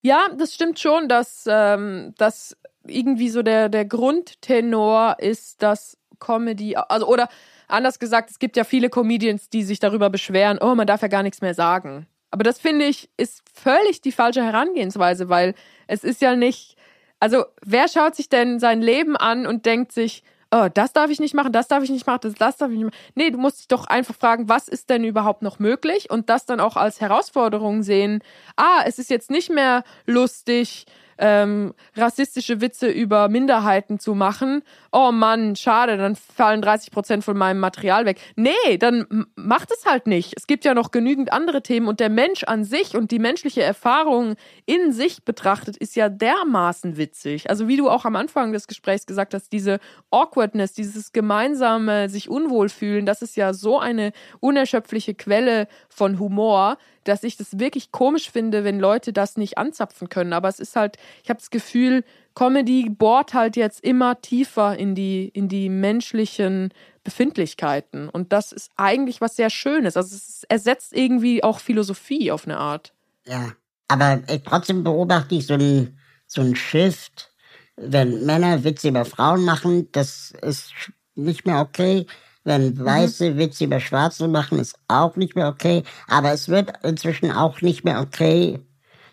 Ja, das stimmt schon, dass, ähm, dass irgendwie so der, der Grundtenor ist, dass Comedy, also oder anders gesagt, es gibt ja viele Comedians, die sich darüber beschweren, oh, man darf ja gar nichts mehr sagen. Aber das finde ich ist völlig die falsche Herangehensweise, weil es ist ja nicht, also wer schaut sich denn sein Leben an und denkt sich, oh, das darf ich nicht machen, das darf ich nicht machen, das, das darf ich nicht machen. Nee, du musst dich doch einfach fragen, was ist denn überhaupt noch möglich und das dann auch als Herausforderung sehen. Ah, es ist jetzt nicht mehr lustig, ähm, rassistische Witze über Minderheiten zu machen. Oh Mann, schade, dann fallen 30 Prozent von meinem Material weg. Nee, dann macht es halt nicht. Es gibt ja noch genügend andere Themen und der Mensch an sich und die menschliche Erfahrung in sich betrachtet ist ja dermaßen witzig. Also wie du auch am Anfang des Gesprächs gesagt hast, diese Awkwardness, dieses gemeinsame sich unwohl fühlen, das ist ja so eine unerschöpfliche Quelle von Humor dass ich das wirklich komisch finde, wenn Leute das nicht anzapfen können. Aber es ist halt, ich habe das Gefühl, Comedy bohrt halt jetzt immer tiefer in die, in die menschlichen Befindlichkeiten. Und das ist eigentlich was sehr Schönes. Also es ersetzt irgendwie auch Philosophie auf eine Art. Ja, aber äh, trotzdem beobachte ich so ein, so ein Shift, wenn Männer Witze über Frauen machen, das ist nicht mehr okay. Wenn mhm. Weiße Witze über Schwarze machen, ist auch nicht mehr okay. Aber es wird inzwischen auch nicht mehr okay,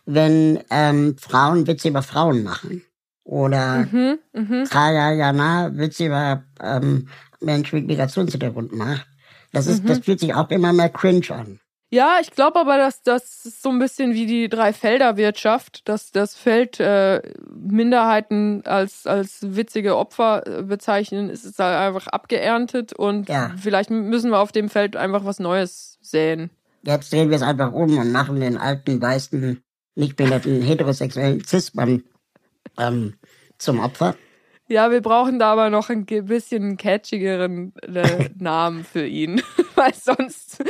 wenn ähm, Frauen Witze über Frauen machen. Oder mhm, mh. Kaya Jana Witze über ähm, Menschen mit Migrationshintergrund macht. Das, ist, mhm. das fühlt sich auch immer mehr cringe an. Ja, ich glaube aber, dass das ist so ein bisschen wie die Drei-Felder-Wirtschaft, dass das Feld äh, Minderheiten als, als witzige Opfer äh, bezeichnen, ist es halt einfach abgeerntet und ja. vielleicht müssen wir auf dem Feld einfach was Neues säen. Jetzt drehen wir es einfach um und machen den alten, weißen, nicht behinderten, heterosexuellen Cis-Mann ähm, zum Opfer. Ja, wir brauchen da aber noch ein bisschen catchigeren äh, Namen für ihn, weil sonst,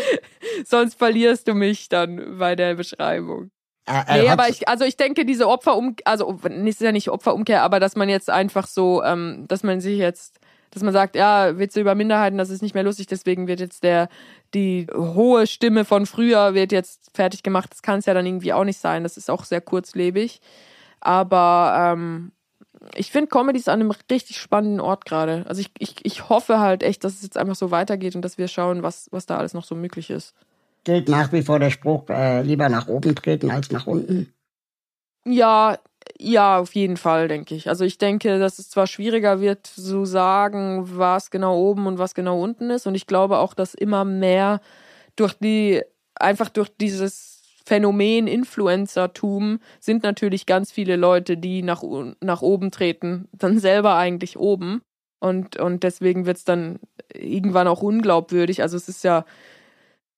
sonst verlierst du mich dann bei der Beschreibung. Äh, äh, nee, aber ich, also ich denke, diese Opferum, also ist ja nicht Opferumkehr, aber dass man jetzt einfach so, ähm, dass man sich jetzt, dass man sagt, ja, Witze über Minderheiten, das ist nicht mehr lustig, deswegen wird jetzt der, die hohe Stimme von früher wird jetzt fertig gemacht. Das kann es ja dann irgendwie auch nicht sein. Das ist auch sehr kurzlebig. Aber ähm, ich finde Comedy ist an einem richtig spannenden Ort gerade. Also ich, ich, ich hoffe halt echt, dass es jetzt einfach so weitergeht und dass wir schauen, was, was da alles noch so möglich ist. Gilt nach wie vor der Spruch, äh, lieber nach oben treten als nach unten? Ja, ja, auf jeden Fall, denke ich. Also ich denke, dass es zwar schwieriger wird zu sagen, was genau oben und was genau unten ist. Und ich glaube auch, dass immer mehr durch die, einfach durch dieses Phänomen Influencertum sind natürlich ganz viele Leute, die nach, nach oben treten, dann selber eigentlich oben. Und, und deswegen wird es dann irgendwann auch unglaubwürdig. Also es ist ja,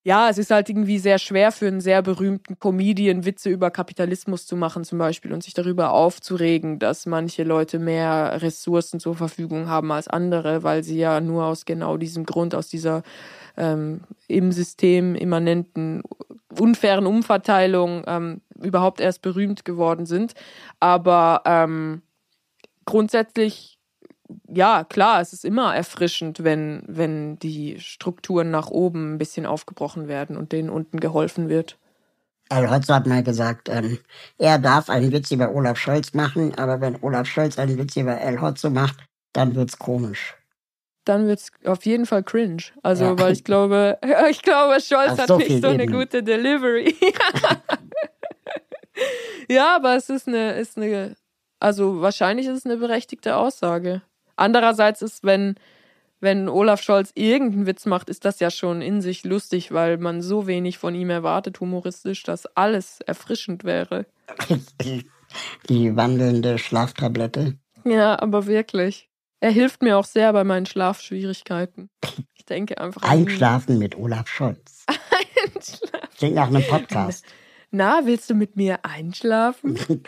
ja, es ist halt irgendwie sehr schwer für einen sehr berühmten Comedian Witze über Kapitalismus zu machen zum Beispiel und sich darüber aufzuregen, dass manche Leute mehr Ressourcen zur Verfügung haben als andere, weil sie ja nur aus genau diesem Grund, aus dieser ähm, im System immanenten unfairen Umverteilung ähm, überhaupt erst berühmt geworden sind. Aber ähm, grundsätzlich ja, klar, es ist immer erfrischend, wenn, wenn die Strukturen nach oben ein bisschen aufgebrochen werden und denen unten geholfen wird. Al Hotzo hat mal gesagt, ähm, er darf einen Witz über Olaf Scholz machen, aber wenn Olaf Scholz einen Witz über El Hotzo macht, dann wird's komisch. Dann wird's auf jeden Fall cringe. Also, ja. weil ich glaube, ich glaube, Scholz Auf hat so nicht so eine gute Delivery. ja, aber es ist eine, ist eine, also wahrscheinlich ist es eine berechtigte Aussage. Andererseits ist, wenn, wenn Olaf Scholz irgendeinen Witz macht, ist das ja schon in sich lustig, weil man so wenig von ihm erwartet, humoristisch, dass alles erfrischend wäre. Die wandelnde Schlaftablette. Ja, aber wirklich. Er hilft mir auch sehr bei meinen Schlafschwierigkeiten. Ich denke einfach. Einschlafen mit Olaf Scholz. Einschlafen. Klingt nach einem Podcast. Na, willst du mit mir einschlafen?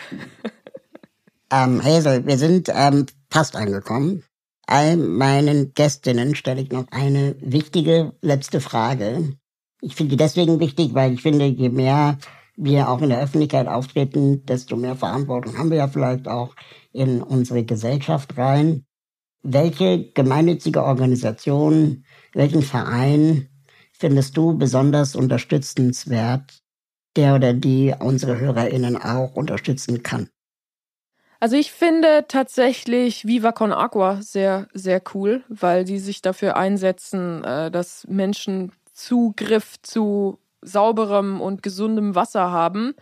ähm, Hazel, wir sind ähm, fast angekommen. All meinen Gästinnen stelle ich noch eine wichtige letzte Frage. Ich finde die deswegen wichtig, weil ich finde, je mehr wir auch in der Öffentlichkeit auftreten, desto mehr Verantwortung haben wir ja vielleicht auch in unsere Gesellschaft rein. Welche gemeinnützige Organisation, welchen Verein findest du besonders unterstützenswert, der oder die unsere HörerInnen auch unterstützen kann? Also ich finde tatsächlich Viva Con Agua sehr, sehr cool, weil die sich dafür einsetzen, äh, dass Menschen Zugriff zu sauberem und gesundem Wasser haben.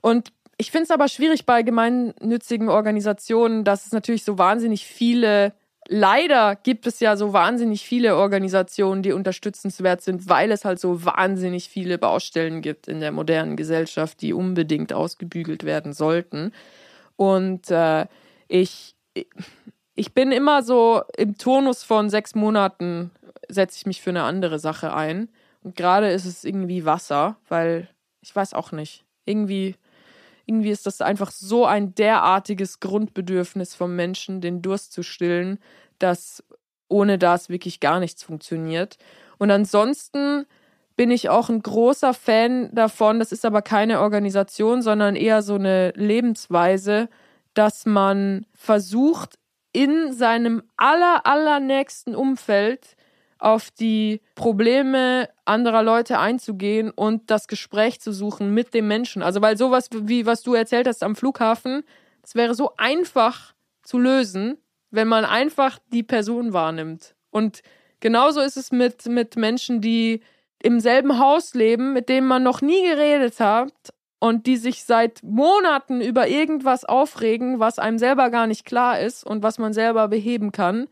Und ich finde es aber schwierig bei gemeinnützigen Organisationen, dass es natürlich so wahnsinnig viele, leider gibt es ja so wahnsinnig viele Organisationen, die unterstützenswert sind, weil es halt so wahnsinnig viele Baustellen gibt in der modernen Gesellschaft, die unbedingt ausgebügelt werden sollten. Und äh, ich, ich bin immer so im Turnus von sechs Monaten setze ich mich für eine andere Sache ein. Und gerade ist es irgendwie Wasser, weil ich weiß auch nicht. Irgendwie, irgendwie ist das einfach so ein derartiges Grundbedürfnis vom Menschen, den Durst zu stillen, dass ohne das wirklich gar nichts funktioniert. Und ansonsten bin ich auch ein großer Fan davon. Das ist aber keine Organisation, sondern eher so eine Lebensweise, dass man versucht, in seinem aller, allernächsten Umfeld auf die Probleme anderer Leute einzugehen und das Gespräch zu suchen mit dem Menschen. Also, weil sowas wie was du erzählt hast am Flughafen, das wäre so einfach zu lösen, wenn man einfach die Person wahrnimmt. Und genauso ist es mit, mit Menschen, die im selben Haus leben, mit dem man noch nie geredet hat und die sich seit Monaten über irgendwas aufregen, was einem selber gar nicht klar ist und was man selber beheben kann.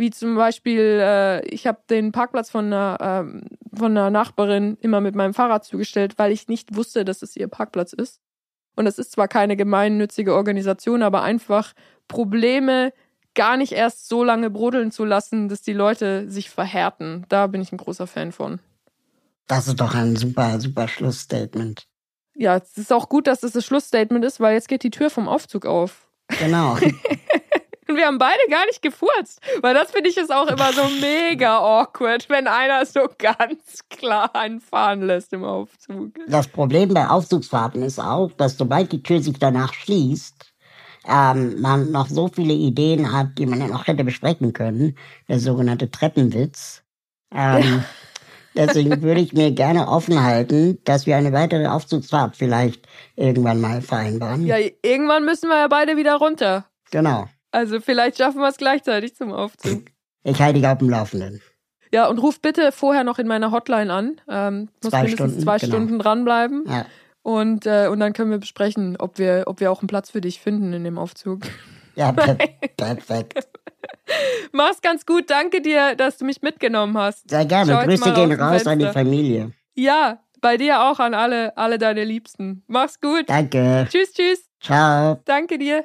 Wie zum Beispiel, äh, ich habe den Parkplatz von einer, äh, von einer Nachbarin immer mit meinem Fahrrad zugestellt, weil ich nicht wusste, dass es ihr Parkplatz ist. Und es ist zwar keine gemeinnützige Organisation, aber einfach Probleme gar nicht erst so lange brodeln zu lassen, dass die Leute sich verhärten. Da bin ich ein großer Fan von. Das ist doch ein super, super Schlussstatement. Ja, es ist auch gut, dass das das Schlussstatement ist, weil jetzt geht die Tür vom Aufzug auf. Genau. Und wir haben beide gar nicht gefurzt, weil das finde ich ist auch immer so mega awkward, wenn einer so ganz klar einen fahren lässt im Aufzug. Das Problem bei Aufzugsfahrten ist auch, dass sobald die Tür sich danach schließt, ähm, man noch so viele Ideen hat, die man dann auch hätte besprechen können. Der sogenannte Treppenwitz. Ähm, Deswegen würde ich mir gerne offen halten, dass wir eine weitere Aufzugsfahrt vielleicht irgendwann mal vereinbaren. Ja, irgendwann müssen wir ja beide wieder runter. Genau. Also vielleicht schaffen wir es gleichzeitig zum Aufzug. Ich halte dich auf dem Laufenden. Ja, und ruf bitte vorher noch in meiner Hotline an. Ähm, muss zwei mindestens Stunden, zwei genau. Stunden dranbleiben. Ja. Und, äh, und dann können wir besprechen, ob wir, ob wir auch einen Platz für dich finden in dem Aufzug. Ja, per perfekt. Mach's ganz gut. Danke dir, dass du mich mitgenommen hast. Sehr gerne. Schau Grüße gehen raus an die Familie. Ja, bei dir auch an alle, alle deine Liebsten. Mach's gut. Danke. Tschüss, tschüss. Ciao. Danke dir.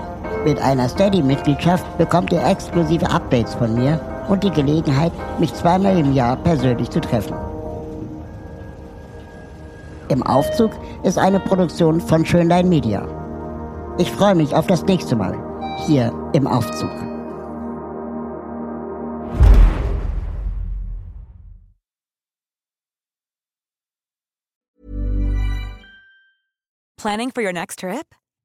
Mit einer Steady-Mitgliedschaft bekommt ihr exklusive Updates von mir und die Gelegenheit, mich zweimal im Jahr persönlich zu treffen. Im Aufzug ist eine Produktion von Schönlein Media. Ich freue mich auf das nächste Mal hier im Aufzug. Planning for your next trip?